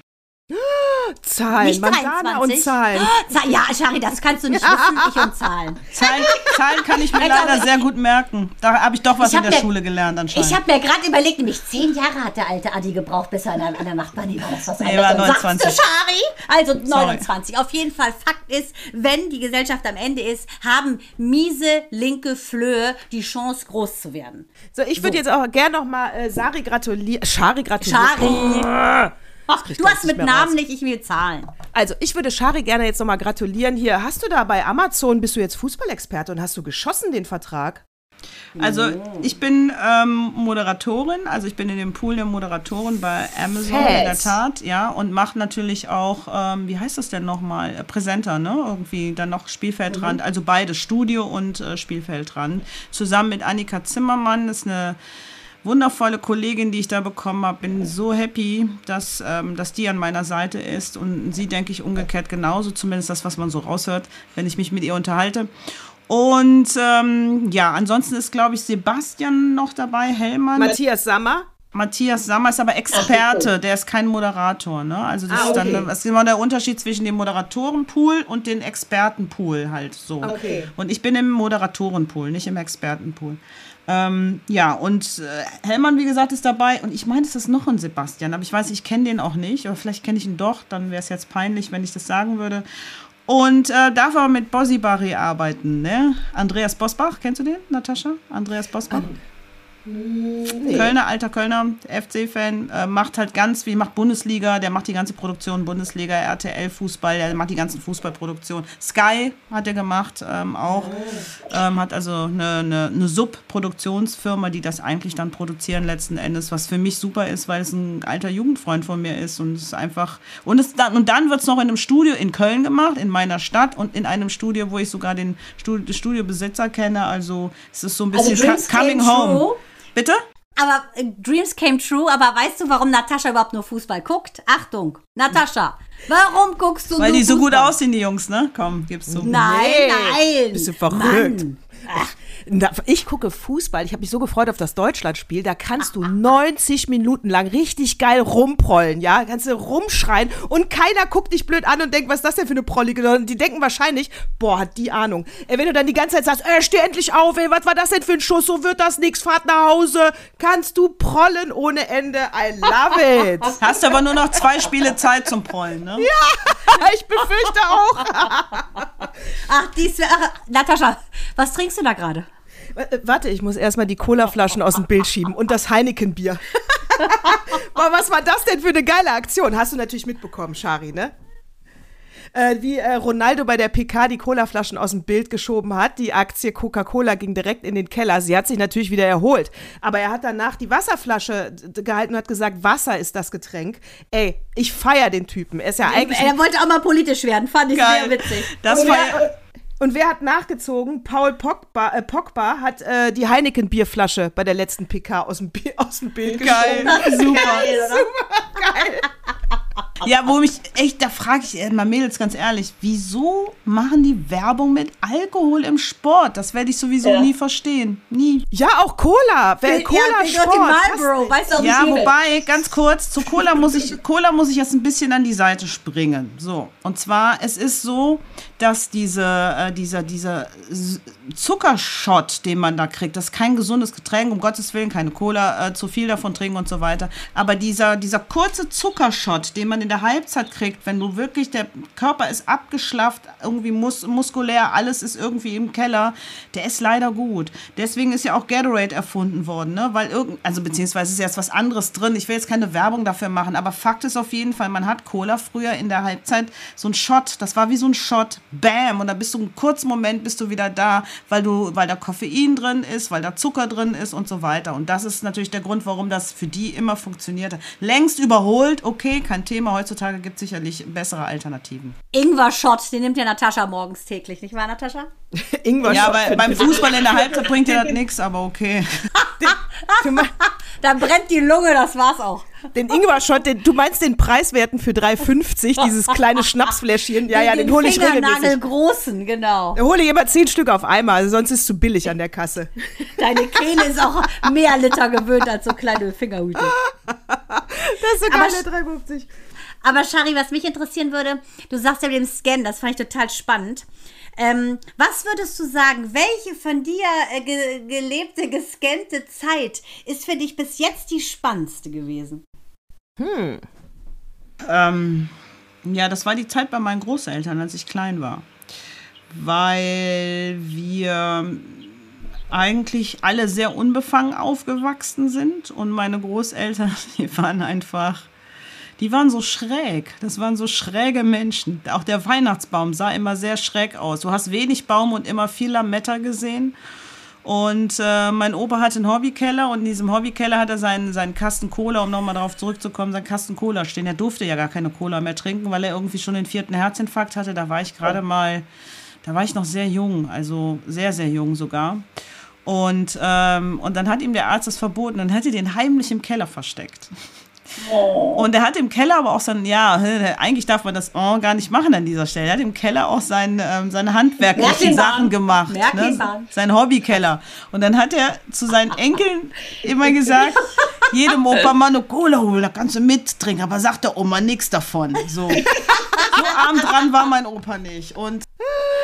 Zahlen, nicht Mandana und Zahlen. Oh, ja, Shari, das kannst du nicht wissen, ich und Zahlen. Zahlen, Zahlen kann ich mir also, leider sehr gut merken. Da habe ich doch was in der mir, Schule gelernt anscheinend. Ich habe mir gerade überlegt, nämlich zehn Jahre hat der alte Adi gebraucht, bis er an der, an der Macht war. Das was nee, war 29. Sagst du, Shari? Also 29. Sorry. Auf jeden Fall, Fakt ist, wenn die Gesellschaft am Ende ist, haben miese linke Flöhe die Chance, groß zu werden. So, ich würde so. jetzt auch gerne noch mal äh, Sari gratulieren. Shari gratulieren. Shari. Ach, du hast mit Namen raus. nicht, ich will Zahlen. Also, ich würde Shari gerne jetzt nochmal gratulieren. Hier, hast du da bei Amazon, bist du jetzt Fußballexperte und hast du geschossen den Vertrag? Also ich bin ähm, Moderatorin, also ich bin in dem Pool der Moderatoren bei Amazon Fest. in der Tat, ja, und mache natürlich auch, ähm, wie heißt das denn nochmal, äh, Präsenter, ne, irgendwie dann noch Spielfeldrand, mhm. also beide, Studio und äh, Spielfeldrand, zusammen mit Annika Zimmermann, das ist eine wundervolle Kollegin, die ich da bekommen habe. Bin so happy, dass, ähm, dass die an meiner Seite ist und sie, denke ich, umgekehrt genauso, zumindest das, was man so raushört, wenn ich mich mit ihr unterhalte. Und ähm, ja, ansonsten ist, glaube ich, Sebastian noch dabei, Hellmann. Matthias Sammer. Matthias Sammer ist aber Experte, der ist kein Moderator. Ne? Also das Ah, ist dann okay. das ist immer der Unterschied zwischen dem Moderatorenpool und dem Expertenpool halt so. Okay. Und ich bin im Moderatorenpool, nicht im Expertenpool. Ähm, ja, und äh, Hellmann, wie gesagt, ist dabei. Und ich meine, es ist noch ein Sebastian, aber ich weiß, ich kenne den auch nicht. Aber vielleicht kenne ich ihn doch, dann wäre es jetzt peinlich, wenn ich das sagen würde. Und äh, darf aber mit Bossi arbeiten, ne? Andreas Bosbach, kennst du den, Natascha? Andreas Bosbach? Kölner, alter Kölner, FC-Fan, äh, macht halt ganz viel, macht Bundesliga, der macht die ganze Produktion Bundesliga, RTL, Fußball, der macht die ganzen Fußballproduktionen. Sky hat er gemacht, ähm, auch. Ähm, hat also eine, eine, eine Sub-Produktionsfirma, die das eigentlich dann produzieren letzten Endes, was für mich super ist, weil es ein alter Jugendfreund von mir ist und es ist einfach. Und, es dann, und dann wird es noch in einem Studio in Köln gemacht, in meiner Stadt und in einem Studio, wo ich sogar den Studio, Studiobesitzer kenne. Also es ist so ein Also bisschen co- coming home. true. Bitte? Aber äh, Dreams came true, aber weißt du, warum Natascha überhaupt nur Fußball guckt? Achtung, Natascha, warum guckst du Weil nur die so gut Fußball? aussehen, die Jungs, ne? Komm, gib's zu. Nein, Nee, nein. bist du verrückt? Mann. Na, Ich gucke Fußball. Ich habe mich so gefreut auf das Deutschlandspiel. Da kannst du 90 Minuten lang richtig geil rumprollen, ja? Kannst du rumschreien und keiner guckt dich blöd an und denkt, was ist das denn für eine Prollige? Sondern Die denken wahrscheinlich, boah, hat die Ahnung. Ey, wenn du dann die ganze Zeit sagst, ey, steh endlich auf, ey, was war das denn für ein Schuss? So wird das nix, fahrt nach Hause. Kannst du prollen ohne Ende. I love it. Hast aber nur noch zwei Spiele Zeit zum Prollen, ne? ich befürchte auch. Ach, dies ach, Natascha, was trinkst du da gerade? Äh, Warte, ich muss erstmal die Colaflaschen aus dem Bild schieben und das Heineken-Bier. Boah, was war das denn für eine geile Aktion? Hast du natürlich mitbekommen, Shari, ne? Äh, wie äh, Ronaldo bei der PK die Colaflaschen aus dem Bild geschoben hat. Die Aktie Coca-Cola ging direkt in den Keller. Sie hat sich natürlich wieder erholt. Aber er hat danach die Wasserflasche gehalten und hat gesagt, Wasser ist das Getränk. Ey, ich feier den Typen. Er ist ja eigentlich. Er wollte auch mal politisch werden, fand ich Geil. sehr witzig. Das war und wer hat nachgezogen? Paul Pogba, äh, Pogba hat äh, die Heineken-Bierflasche bei der letzten PK aus dem, Bi- aus dem Bild geil. geschoben. Super. Geil. Ja, wo mich echt, da frage ich äh, mal Mädels ganz ehrlich, wieso machen die Werbung mit Alkohol im Sport? Das werde ich sowieso nie verstehen. Nie. Ja, auch Cola. Wer Cola ja, ich Sport. Marlboro, weißt du Ja, wobei, ganz kurz, zu Cola muss ich, Cola muss ich jetzt ein bisschen an die Seite springen. So. Und zwar, es ist so, dass diese, äh, dieser, dieser Zuckershot, den man da kriegt, das ist kein gesundes Getränk, um Gottes Willen, keine Cola, äh, zu viel davon trinken und so weiter. Aber dieser, dieser kurze Zuckershot, den man in der Halbzeit kriegt, wenn du wirklich, der Körper ist abgeschlafft, irgendwie mus muskulär, alles ist irgendwie im Keller, der ist leider gut. Deswegen ist ja auch Gatorade erfunden worden, ne? Weil irgend, also beziehungsweise ist jetzt was anderes drin. Ich will jetzt keine Werbung dafür machen, aber Fakt ist auf jeden Fall, man hat Cola früher in der Halbzeit so ein Shot, das war wie so ein Shot, bam, und dann bist du einen kurzen Moment bist du wieder da, weil du, weil da Koffein drin ist, weil da Zucker drin ist und so weiter. Und das ist natürlich der Grund, warum das für die immer funktioniert hat. Längst überholt, okay, kein Thema. Heutzutage gibt es sicherlich bessere Alternativen. Ingwer-Shot, den nimmt ja Natascha morgens täglich, nicht wahr, Natascha? Ingwer Ja, für- beim Fußball in der Halbzeit bringt dir das nichts, aber okay. für ma- Da brennt die Lunge, das war's auch. Den Ingwer-Shot, den, du meinst den preiswerten für 3,50, dieses kleine Schnapsfläschchen. Ja, ja, den, hole ich regelmäßig. großen, genau. Da hole ich immer 10 Stück auf einmal, also sonst ist es zu billig an der Kasse. Deine Kehle ist auch mehr Liter gewöhnt als so kleine Fingerhüte. Das ist Aber geile sch- 3,50. Aber Shari, was mich interessieren würde, du sagst ja mit dem Scan, das fand ich total spannend. Ähm, was würdest du sagen, welche von dir äh, ge gelebte, gescannte Zeit ist für dich bis jetzt die spannendste gewesen? Ähm, ja, das war die Zeit bei meinen Großeltern, als ich klein war. Weil wir eigentlich alle sehr unbefangen aufgewachsen sind und meine Großeltern, die waren einfach, die waren so schräg. Das waren so schräge Menschen. Auch der Weihnachtsbaum sah immer sehr schräg aus. Du hast wenig Baum und immer viel Lametta gesehen. Und äh, mein Opa hatte einen Hobbykeller und in diesem Hobbykeller hat er seinen, seinen Kasten Cola, um nochmal darauf zurückzukommen, seinen Kasten Cola stehen. Er durfte ja gar keine Cola mehr trinken, weil er irgendwie schon den vierten Herzinfarkt hatte. Da war ich gerade mal, da war ich noch sehr jung, also sehr, sehr jung sogar. Und, ähm, und dann hat ihm der Arzt das verboten und hätte den heimlich im Keller versteckt. Und er hat im Keller aber auch sein, ja, eigentlich darf man das oh, gar nicht machen an dieser Stelle. Er hat im Keller auch sein, ähm, seine handwerklichen Sachen gemacht. Ne? Sein Hobbykeller. Und dann hat er zu seinen Enkeln immer gesagt, jedem Opa mal eine Cola holen, da kannst du mittrinken, aber sagt der Oma nichts davon. So. so arm dran war mein Opa nicht. Und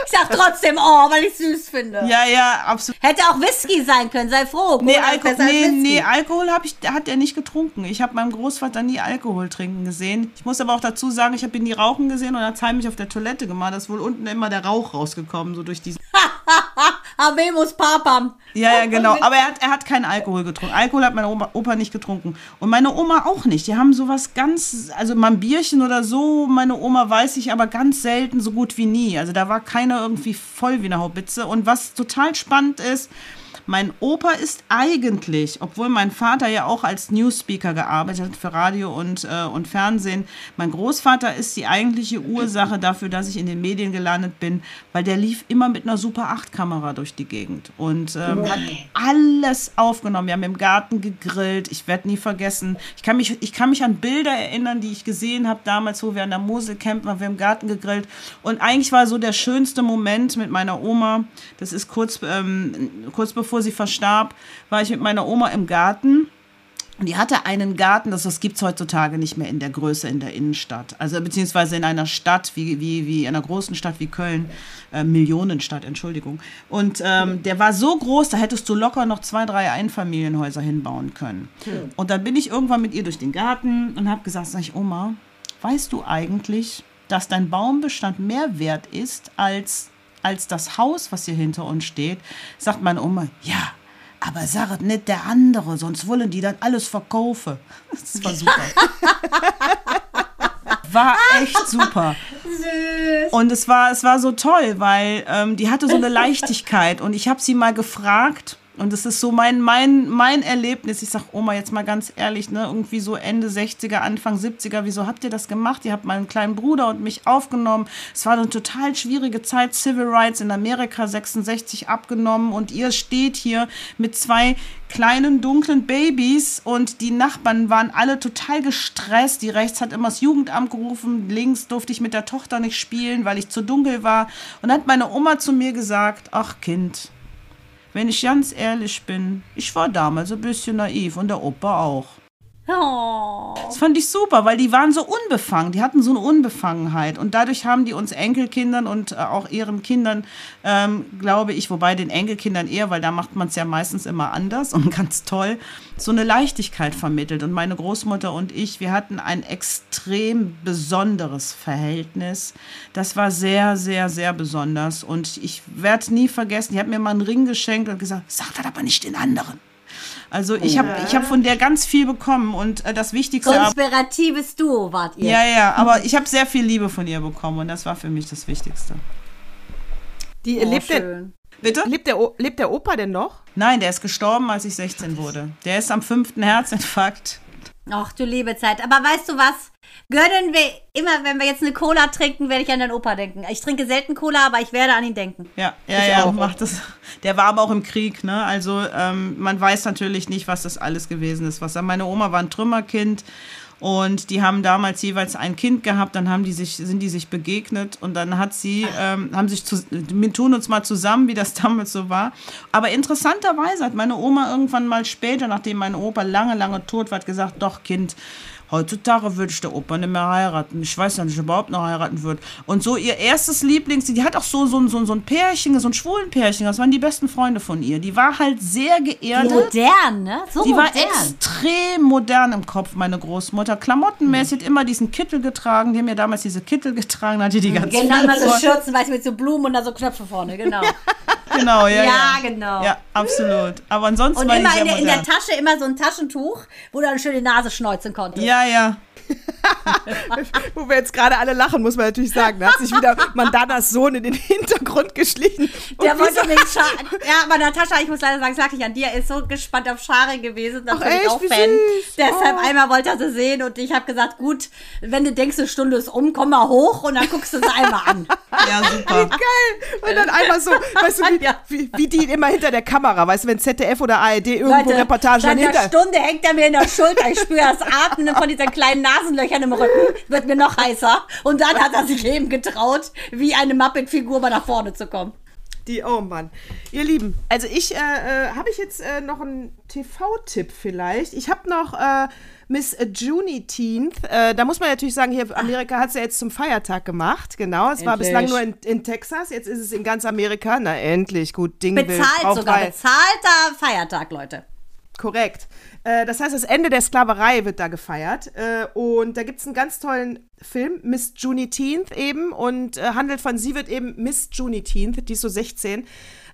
ich sag trotzdem, oh, weil ich süß finde. Ja, ja, absolut. Hätte auch Whisky sein können, sei froh. Nee, Alko nee, nee, Alkohol hab ich, hat er nicht getrunken. Ich habe meinem Großvater nie Alkohol trinken gesehen. Ich muss aber auch dazu sagen, ich habe ihn nie rauchen gesehen und er hat heimlich auf der Toilette gemacht. Da ist wohl unten immer der Rauch rausgekommen, so durch diesen. Habemus Papam. Ja, ja, genau. Aber er hat, er hat keinen Alkohol getrunken. Alkohol hat meine Opa, Opa nicht getrunken. Und meine Oma auch nicht. Die haben sowas ganz, also mal ein Bierchen oder so. Meine Oma weiß ich aber ganz selten, so gut wie nie. Also da war keiner irgendwie voll wie eine Haubitze. Und was total spannend ist, mein Opa ist eigentlich, obwohl mein Vater ja auch als Newspeaker gearbeitet hat für Radio und, äh, und Fernsehen, mein Großvater ist die eigentliche Ursache dafür, dass ich in den Medien gelandet bin, weil der lief immer mit einer Super 8-Kamera durch die Gegend und ähm, hat alles aufgenommen. Wir haben im Garten gegrillt, ich werde nie vergessen. Ich kann, mich, ich kann mich an Bilder erinnern, die ich gesehen habe damals, wo wir an der Mosel campen, haben wir im Garten gegrillt. Und eigentlich war so der schönste Moment mit meiner Oma, das ist kurz, ähm, kurz bevor bevor sie verstarb, war ich mit meiner Oma im Garten. Und die hatte einen Garten, das, das gibt es heutzutage nicht mehr in der Größe in der Innenstadt. Also beziehungsweise in einer Stadt, wie, wie, wie in einer großen Stadt wie Köln, äh, Millionenstadt, Entschuldigung. Und ähm, der war so groß, da hättest du locker noch zwei, drei Einfamilienhäuser hinbauen können. Hm. Und dann bin ich irgendwann mit ihr durch den Garten und habe gesagt, sag ich, Oma, weißt du eigentlich, dass dein Baumbestand mehr wert ist als als das Haus, was hier hinter uns steht, sagt meine Oma, ja, aber sag nicht der andere, sonst wollen die dann alles verkaufen. Das war super. war echt super. Süß. Und es war, es war so toll, weil ähm, die hatte so eine Leichtigkeit. Und ich habe sie mal gefragt, und das ist so mein, mein, mein Erlebnis. Ich sage, Oma, jetzt mal ganz ehrlich, ne, irgendwie so Ende 60er, Anfang 70er, wieso habt ihr das gemacht? Ihr habt meinen kleinen Bruder und mich aufgenommen. Es war eine total schwierige Zeit. Civil Rights in Amerika 66 abgenommen und ihr steht hier mit zwei kleinen dunklen Babys und die Nachbarn waren alle total gestresst. Die rechts hat immer das Jugendamt gerufen, links durfte ich mit der Tochter nicht spielen, weil ich zu dunkel war. Und dann hat meine Oma zu mir gesagt, ach Kind, wenn ich ganz ehrlich bin, ich war damals ein bisschen naiv und der Opa auch. Oh. Das fand ich super, weil die waren so unbefangen, die hatten so eine Unbefangenheit und dadurch haben die uns Enkelkindern und äh, auch ihren Kindern, ähm, glaube ich, wobei den Enkelkindern eher, weil da macht man es ja meistens immer anders und ganz toll, so eine Leichtigkeit vermittelt. Und meine Großmutter und ich, wir hatten ein extrem besonderes Verhältnis. Das war sehr, sehr, sehr besonders und ich werde nie vergessen, die hat mir mal einen Ring geschenkt und gesagt, sag das aber nicht den anderen. Also ich habe ich hab von der ganz viel bekommen und äh, das Wichtigste. Konspiratives Duo wart ihr. Ja, ja, aber ich habe sehr viel Liebe von ihr bekommen und das war für mich das Wichtigste. Die oh, lebt der, Bitte? Lebt der, lebt der Opa denn noch? Nein, der ist gestorben, als ich 16 wurde. Der ist am fünften Herzinfarkt. Ach du liebe Zeit. Aber weißt du was? Gönnen wir immer, wenn wir jetzt eine Cola trinken, werde ich an den Opa denken. Ich trinke selten Cola, aber ich werde an ihn denken. Ja, ja, ich ja, auch. macht das. Der war aber auch im Krieg, ne? Also ähm, man weiß natürlich nicht, was das alles gewesen ist. Was meine Oma war ein Trümmerkind und die haben damals jeweils ein Kind gehabt, dann haben die sich, sind die sich begegnet und dann hat sie, ähm, haben sich zu, wir tun uns mal zusammen, wie das damals so war. Aber interessanterweise hat meine Oma irgendwann mal später, nachdem mein Opa lange, lange tot war, gesagt, doch Kind, Heutzutage würde ich der Opa nicht mehr heiraten. Ich weiß ja nicht, ob ich überhaupt noch heiraten würde. Und so ihr erstes Lieblings, die hat auch so, so, so, so ein Pärchen, so ein schwulen Pärchen, das waren die besten Freunde von ihr. Die war halt sehr geerdet. Modern, ne? So die modern. war extrem modern im Kopf, meine Großmutter. Klamottenmäßig hat immer diesen Kittel getragen. Die haben ja damals diese Kittel getragen, hatte die mhm. ganze Genau, immer so Schürzen, weißt du, mit so Blumen und da so Knöpfe vorne, genau. genau, ja, ja. Ja, genau. Ja, absolut. Aber ansonsten und war immer in der, in der Tasche immer so ein Taschentuch, wo du dann schön die Nase schneuzen konntest. Ja, ja. Wo wir jetzt gerade alle lachen, muss man natürlich sagen. Da hat sich wieder Mandanas Sohn in den Hintergrund geschlichen. Der wollte mich Ja, aber Natascha, ich muss leider sagen, sag ich an dir, ist so gespannt auf Schare gewesen. Da bin ich auch Fan. Süß. Deshalb oh. einmal wollte er sie sehen und ich habe gesagt, gut, wenn du denkst, eine Stunde ist um, komm mal hoch und dann guckst du sie einmal an. Ja, super. Wie geil. Und dann einmal so, weißt du, wie, Ja, wie, wie die immer hinter der Kamera, weißt du, wenn ZDF oder ARD irgendwo Leute, Reportagen seit einer hinter. Stunde hängt er mir in der Schulter. Ich spüre das Atmen von diesen kleinen Nasenlöchern im Rücken. Wird mir noch heißer. Und dann hat er sich eben getraut, wie eine Muppet-Figur mal nach vorne zu kommen. Die, oh Mann. Ihr Lieben, also ich, äh, äh, habe ich jetzt äh, noch einen TV-Tipp vielleicht? Ich habe noch äh, Miss Juneteenth. Äh, da muss man natürlich sagen, hier Amerika hat es ja jetzt zum Feiertag gemacht. Genau, es war Endlich. bislang nur in, in Texas, jetzt ist es in ganz Amerika. Na endlich, gut, Ding will, Bezahlt braucht sogar. frei. Bezahlter Feiertag, Leute. Korrekt. Äh, das heißt, das Ende der Sklaverei wird da gefeiert. Äh, und da gibt es einen ganz tollen Film, Miss Juneteenth eben, und äh, handelt von, sie wird eben Miss Juneteenth, die ist so 16.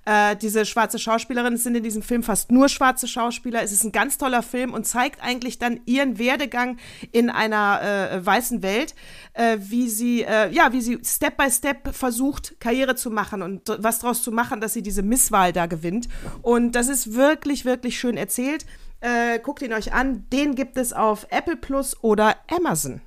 Äh, diese schwarze Schauspielerin, es sind in diesem Film fast nur schwarze Schauspieler. Es ist ein ganz toller Film und zeigt eigentlich dann ihren Werdegang in einer äh, weißen Welt, äh, wie sie, ja, wie sie Step by Step versucht, Karriere zu machen und was daraus zu machen, dass sie diese Misswahl da gewinnt. Und das ist wirklich, wirklich schön erzählt. Äh, guckt ihn euch an. Den gibt es auf Apple Plus oder Amazon.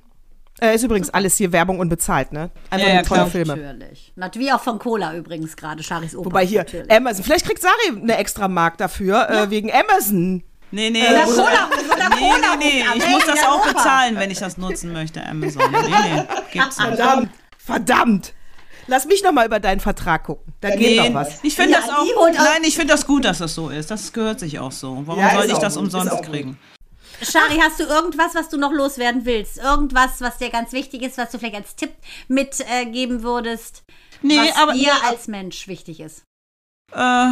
Äh, ist übrigens alles hier Werbung unbezahlt, ne? Einfach Ja, nur ja, tolle klar. Filme. Natürlich. Nat- Wie auch von Cola übrigens gerade, Charis Opa. Wobei hier Natürlich. Amazon, vielleicht kriegt Sari eine extra Mark dafür, äh, wegen Amazon. Nee, nee. Oder nee, Cola, oder nee, Cola nee, nee. Ich muss das auch bezahlen, wenn ich das nutzen möchte, Amazon. Nee, nee. Gibt's nicht. Verdammt, verdammt. Lass mich noch mal über deinen Vertrag gucken. Da geht Nee, noch was. ich finde Ja, das auch. auch- Nein, ich finde das gut, dass das so ist. Das gehört sich auch so. Warum Ja, soll ich das gut, umsonst kriegen? Shari, hast du irgendwas, was du noch loswerden willst? Irgendwas, was dir ganz wichtig ist, was du vielleicht als Tipp mitgeben würdest? Nee, was aber- dir als Mensch wichtig ist. Äh,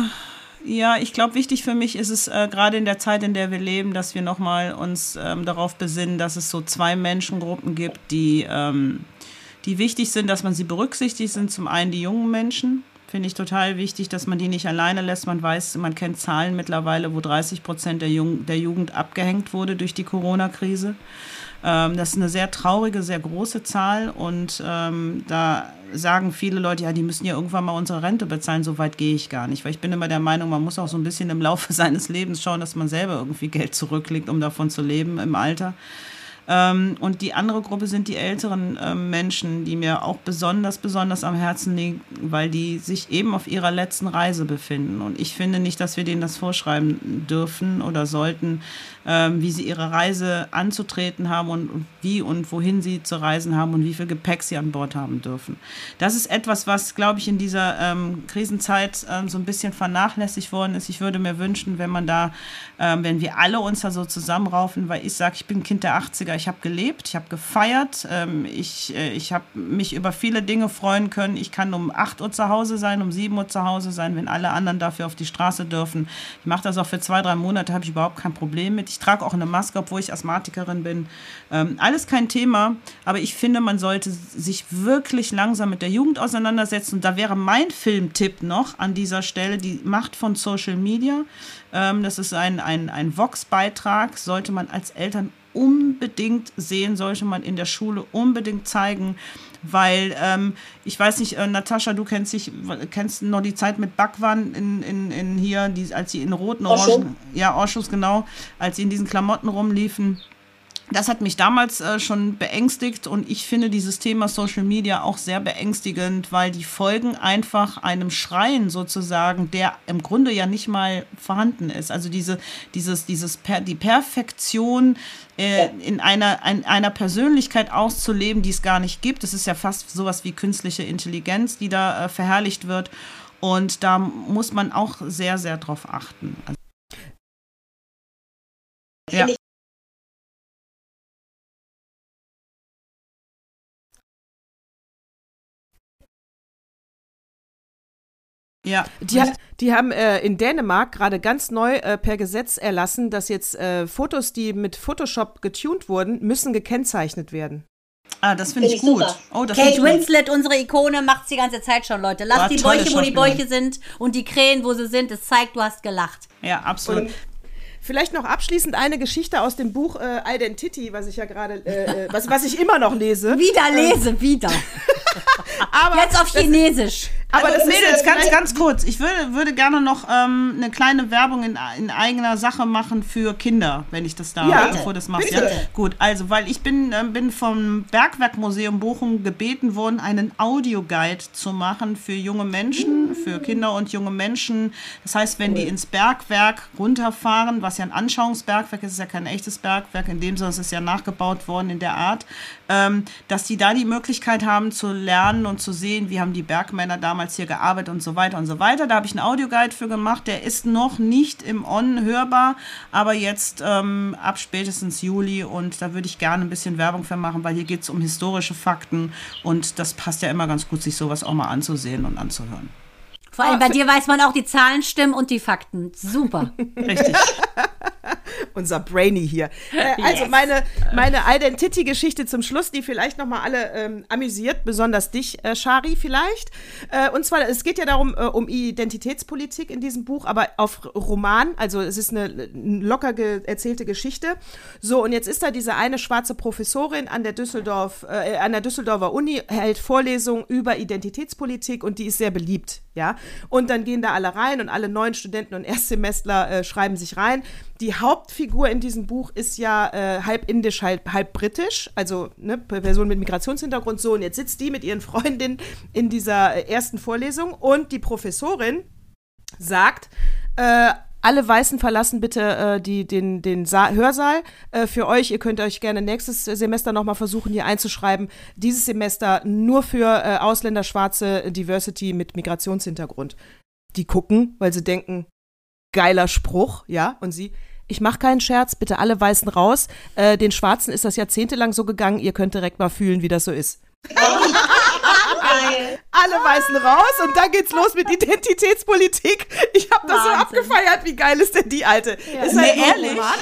ja, ich glaube, wichtig für mich ist es äh, gerade in der Zeit, in der wir leben, dass wir nochmal uns ähm, darauf besinnen, dass es so zwei Menschengruppen gibt, die, ähm, die wichtig sind, dass man sie berücksichtigt, sind zum einen die jungen Menschen. Finde ich total wichtig, dass man die nicht alleine lässt. Man weiß, man kennt Zahlen mittlerweile, wo 30 Prozent der, der Jugend abgehängt wurde durch die Corona-Krise. Ähm, das ist eine sehr traurige, sehr große Zahl und ähm, da sagen viele Leute, ja, die müssen ja irgendwann mal unsere Rente bezahlen. So weit gehe ich gar nicht, weil ich bin immer der Meinung, man muss auch so ein bisschen im Laufe seines Lebens schauen, dass man selber irgendwie Geld zurücklegt, um davon zu leben im Alter. Ähm, und die andere Gruppe sind die älteren ähm, Menschen, die mir auch besonders, besonders am Herzen liegen, weil die sich eben auf ihrer letzten Reise befinden. Und ich finde nicht, dass wir denen das vorschreiben dürfen oder sollten, ähm, wie sie ihre Reise anzutreten haben und, wie und wohin sie zu reisen haben und wie viel Gepäck sie an Bord haben dürfen. Das ist etwas, was, glaube ich, in dieser ähm, Krisenzeit ähm, so ein bisschen vernachlässigt worden ist. Ich würde mir wünschen, wenn man da, ähm, wenn wir alle uns da so zusammenraufen, weil ich sage, ich bin Kind der 80er, ich habe gelebt, ich habe gefeiert, ähm, ich, äh, ich habe mich über viele Dinge freuen können. Ich kann um 8 Uhr zu Hause sein, um 7 Uhr zu Hause sein, wenn alle anderen dafür auf die Straße dürfen. Ich mache das auch für zwei, drei Monate, habe ich überhaupt kein Problem mit. Ich trage auch eine Maske, obwohl ich Asthmatikerin bin. Ähm, alles kein Thema, aber ich finde, man sollte sich wirklich langsam mit der Jugend auseinandersetzen. Und da wäre mein Filmtipp noch an dieser Stelle die Macht von Social Media. Ähm, das ist ein, ein, ein Vox-Beitrag, sollte man als Eltern unbedingt sehen, sollte man in der Schule unbedingt zeigen, weil ähm, ich weiß nicht, äh, Natascha, du kennst dich, kennst noch die Zeit mit Backwaren in, in, in hier, die, als sie in roten Orangen, ja, Ausschuss, genau, als sie in diesen Klamotten rumliefen. Das hat mich damals äh, schon beängstigt und ich finde dieses Thema Social Media auch sehr beängstigend, weil die folgen einfach einem Schreien sozusagen, der im Grunde ja nicht mal vorhanden ist. Also diese, dieses, dieses per, die Perfektion äh, in einer, ein, einer Persönlichkeit auszuleben, die es gar nicht gibt. Das ist ja fast sowas wie künstliche Intelligenz, die da äh, verherrlicht wird. Und da muss man auch sehr, sehr drauf achten. Also, Ja, Die, hat, die haben äh, in Dänemark gerade ganz neu äh, per Gesetz erlassen, dass jetzt äh, Fotos, die mit Photoshop getuned wurden, müssen gekennzeichnet werden. Ah, das finde ich, Find ich gut. Oh, das Kate gut. Winslet, unsere Ikone, macht's die ganze Zeit schon, Leute. Lass War die Bäuche, wo die. Bäuche sind und die Krähen, wo sie sind. Es zeigt, du hast gelacht. Ja, absolut. Vielleicht noch abschließend eine Geschichte aus dem Buch äh, Identity, was ich ja gerade, äh, äh, was, was ich immer noch lese. Wieder lese, wieder. Aber Jetzt auf Chinesisch. Aber also, das Mädels, ist, äh, ganz, ganz kurz. Ich würde, würde gerne noch ähm, eine kleine Werbung in, in eigener Sache machen für Kinder, wenn ich das darf, Ja, bevor das machst. bitte. Ja? Gut, also, weil ich bin, ähm, bin vom Bergwerkmuseum Bochum gebeten worden, einen Audioguide zu machen für junge Menschen, für Kinder und junge Menschen. Das heißt, wenn die ins Bergwerk runterfahren, was ja ein Anschauungsbergwerk ist, ist ja kein echtes Bergwerk in dem Sinne, es ist ja nachgebaut worden in der Art, ähm, dass die da die Möglichkeit haben zu lernen und zu sehen, wie haben die Bergmänner damals hier gearbeitet und so weiter und so weiter. Da habe ich einen Audioguide für gemacht, der ist noch nicht im On hörbar, aber jetzt ähm, ab spätestens Juli und da würde ich gerne ein bisschen Werbung für machen, weil hier geht es um historische Fakten und das passt ja immer ganz gut, sich sowas auch mal anzusehen und anzuhören. Vor allem bei dir weiß man auch, die Zahlen stimmen und die Fakten. Super. Richtig. Unser Brainy hier. Äh, also Yes. meine, meine Identity-Geschichte zum Schluss, die vielleicht nochmal alle ähm, amüsiert, besonders dich, äh, Shari, vielleicht. Äh, und zwar, es geht ja darum, äh, um Identitätspolitik in diesem Buch, aber auf Roman, also es ist eine, locker ge erzählte Geschichte. So, und jetzt ist da diese eine schwarze Professorin an der Düsseldorf, äh, an der Düsseldorfer Uni, hält Vorlesungen über Identitätspolitik und die ist sehr beliebt, ja. Und dann gehen da alle rein und alle neuen Studenten und Erstsemestler äh, schreiben sich rein. Die Hauptfigur in diesem Buch ist ja äh, halb indisch, halb, halb britisch, also ne, Person mit Migrationshintergrund. So, und jetzt sitzt die mit ihren Freundinnen in dieser äh, ersten Vorlesung und die Professorin sagt, äh, alle Weißen verlassen bitte äh, die, den, den Sa Hörsaal. Äh, für euch, ihr könnt euch gerne nächstes Semester nochmal versuchen, hier einzuschreiben. Dieses Semester nur für äh, Ausländer, Schwarze, Diversity mit Migrationshintergrund. Die gucken, weil sie denken, geiler Spruch, ja, und sie, ich mache keinen Scherz, bitte alle Weißen raus. Äh, den Schwarzen ist das jahrzehntelang so gegangen, ihr könnt direkt mal fühlen, wie das so ist. alle Weißen raus und dann geht's los mit Identitätspolitik. Ich habe das so Wahnsinn. abgefeiert. Wie geil ist denn die alte? Ist Nee, halt ein ehrlich? Roman.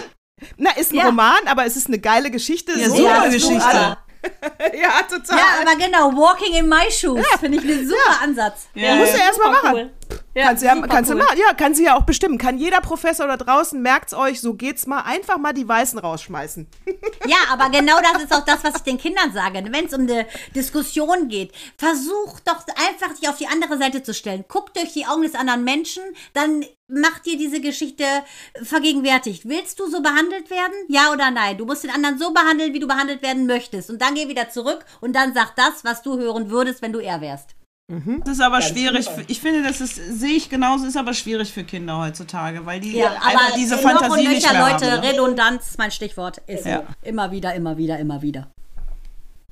Na, ist ein Ja. Roman, aber es ist eine geile Geschichte. Ja, So, super du Geschichte. ja, total. Ja, aber genau, Walking in My Shoes finde ich einen super Ansatz. Ja, Musst du ja. erst mal Super machen. cool. Kannst du ja, kannst du cool. machen. Ja, kann sie ja auch bestimmen. Kann jeder Professor da draußen, merkt's euch, so geht's mal, einfach mal die Weißen rausschmeißen. Ja, aber genau das ist auch das, was ich den Kindern sage. Wenn es um eine Diskussion geht, versucht doch einfach, dich auf die andere Seite zu stellen. Guckt durch die Augen des anderen Menschen, dann macht dir diese Geschichte vergegenwärtigt. Willst du so behandelt werden? Ja oder nein? Du musst den anderen so behandeln, wie du behandelt werden möchtest. Und dann geh wieder zurück und dann sag das, was du hören würdest, wenn du er wärst. Das ist aber schwierig. Für, ich finde, das ist, sehe ich genauso, ist aber schwierig für Kinder heutzutage, weil die Ja, einfach aber diese Fantasie und nicht mehr Leute, haben. Ne? Redundanz, mein Stichwort, ist Ja. Immer wieder, immer wieder, immer wieder.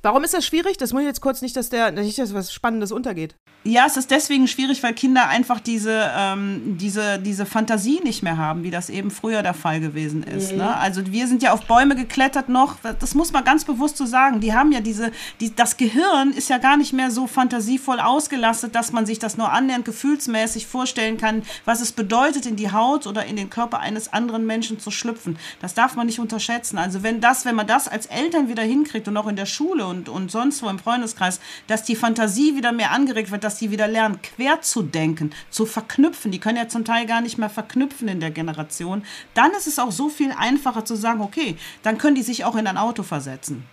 Warum ist das schwierig? Das muss ich jetzt kurz nicht, dass der, nicht, dass was Spannendes untergeht. Ja, es ist deswegen schwierig, weil Kinder einfach diese, ähm, diese, diese Fantasie nicht mehr haben, wie das eben früher der Fall gewesen ist. Ne? Also wir sind ja auf Bäume geklettert noch, das muss man ganz bewusst so sagen. Die haben ja diese, die, das Gehirn ist ja gar nicht mehr so fantasievoll ausgelastet, dass man sich das nur annähernd gefühlsmäßig vorstellen kann, was es bedeutet, in die Haut oder in den Körper eines anderen Menschen zu schlüpfen. Das darf man nicht unterschätzen. Also wenn das, wenn man das als Eltern wieder hinkriegt und auch in der Schule und, und sonst wo im Freundeskreis, dass die Fantasie wieder mehr angeregt wird, dass die wieder lernen, quer zu denken, zu verknüpfen. Die können ja zum Teil gar nicht mehr verknüpfen in der Generation. Dann ist es auch so viel einfacher zu sagen, okay, dann können die sich auch in ein Auto versetzen.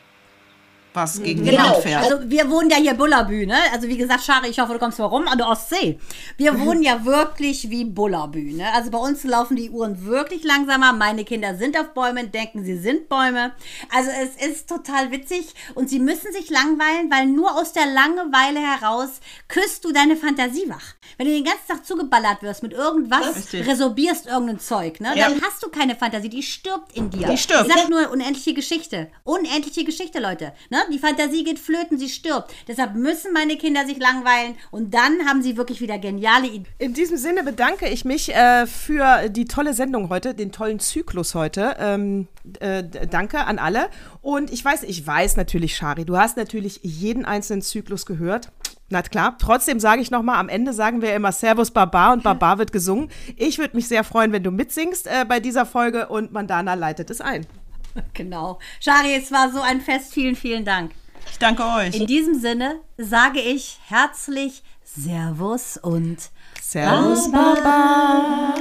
Was gegen Genau. niemand fährt. Also wir wohnen ja hier Bullabü, ne? Also wie gesagt, Schari, ich hoffe, du kommst mal rum an der Ostsee. Wir wohnen ja wirklich wie Bullabü, ne? Also bei uns laufen die Uhren wirklich langsamer. Meine Kinder sind auf Bäumen, denken, sie sind Bäume. Also es ist total witzig und sie müssen sich langweilen, weil nur aus der Langeweile heraus küsst du deine Fantasie wach. Wenn du den ganzen Tag zugeballert wirst mit irgendwas, resorbierst irgendein Zeug, ne? Ja. Dann hast du keine Fantasie, die stirbt in dir. Die stirbt. Ich sag nur unendliche Geschichte. Unendliche Geschichte, Leute. Ne? Die Fantasie geht flöten, sie stirbt. Deshalb müssen meine Kinder sich langweilen und dann haben sie wirklich wieder geniale Ideen. In diesem Sinne bedanke ich mich äh, für die tolle Sendung heute, den tollen Zyklus heute. Ähm, äh, danke an alle. Und ich weiß, ich weiß natürlich, Shari, du hast natürlich jeden einzelnen Zyklus gehört. Na klar, trotzdem sage ich nochmal, am Ende sagen wir immer Servus Baba und Baba wird gesungen. Ich würde mich sehr freuen, wenn du mitsingst äh, bei dieser Folge und Mandana leitet es ein. Genau. Shari, es war so ein Fest. Vielen, vielen Dank. Ich danke euch. In diesem Sinne sage ich herzlich Servus und Servus Baba.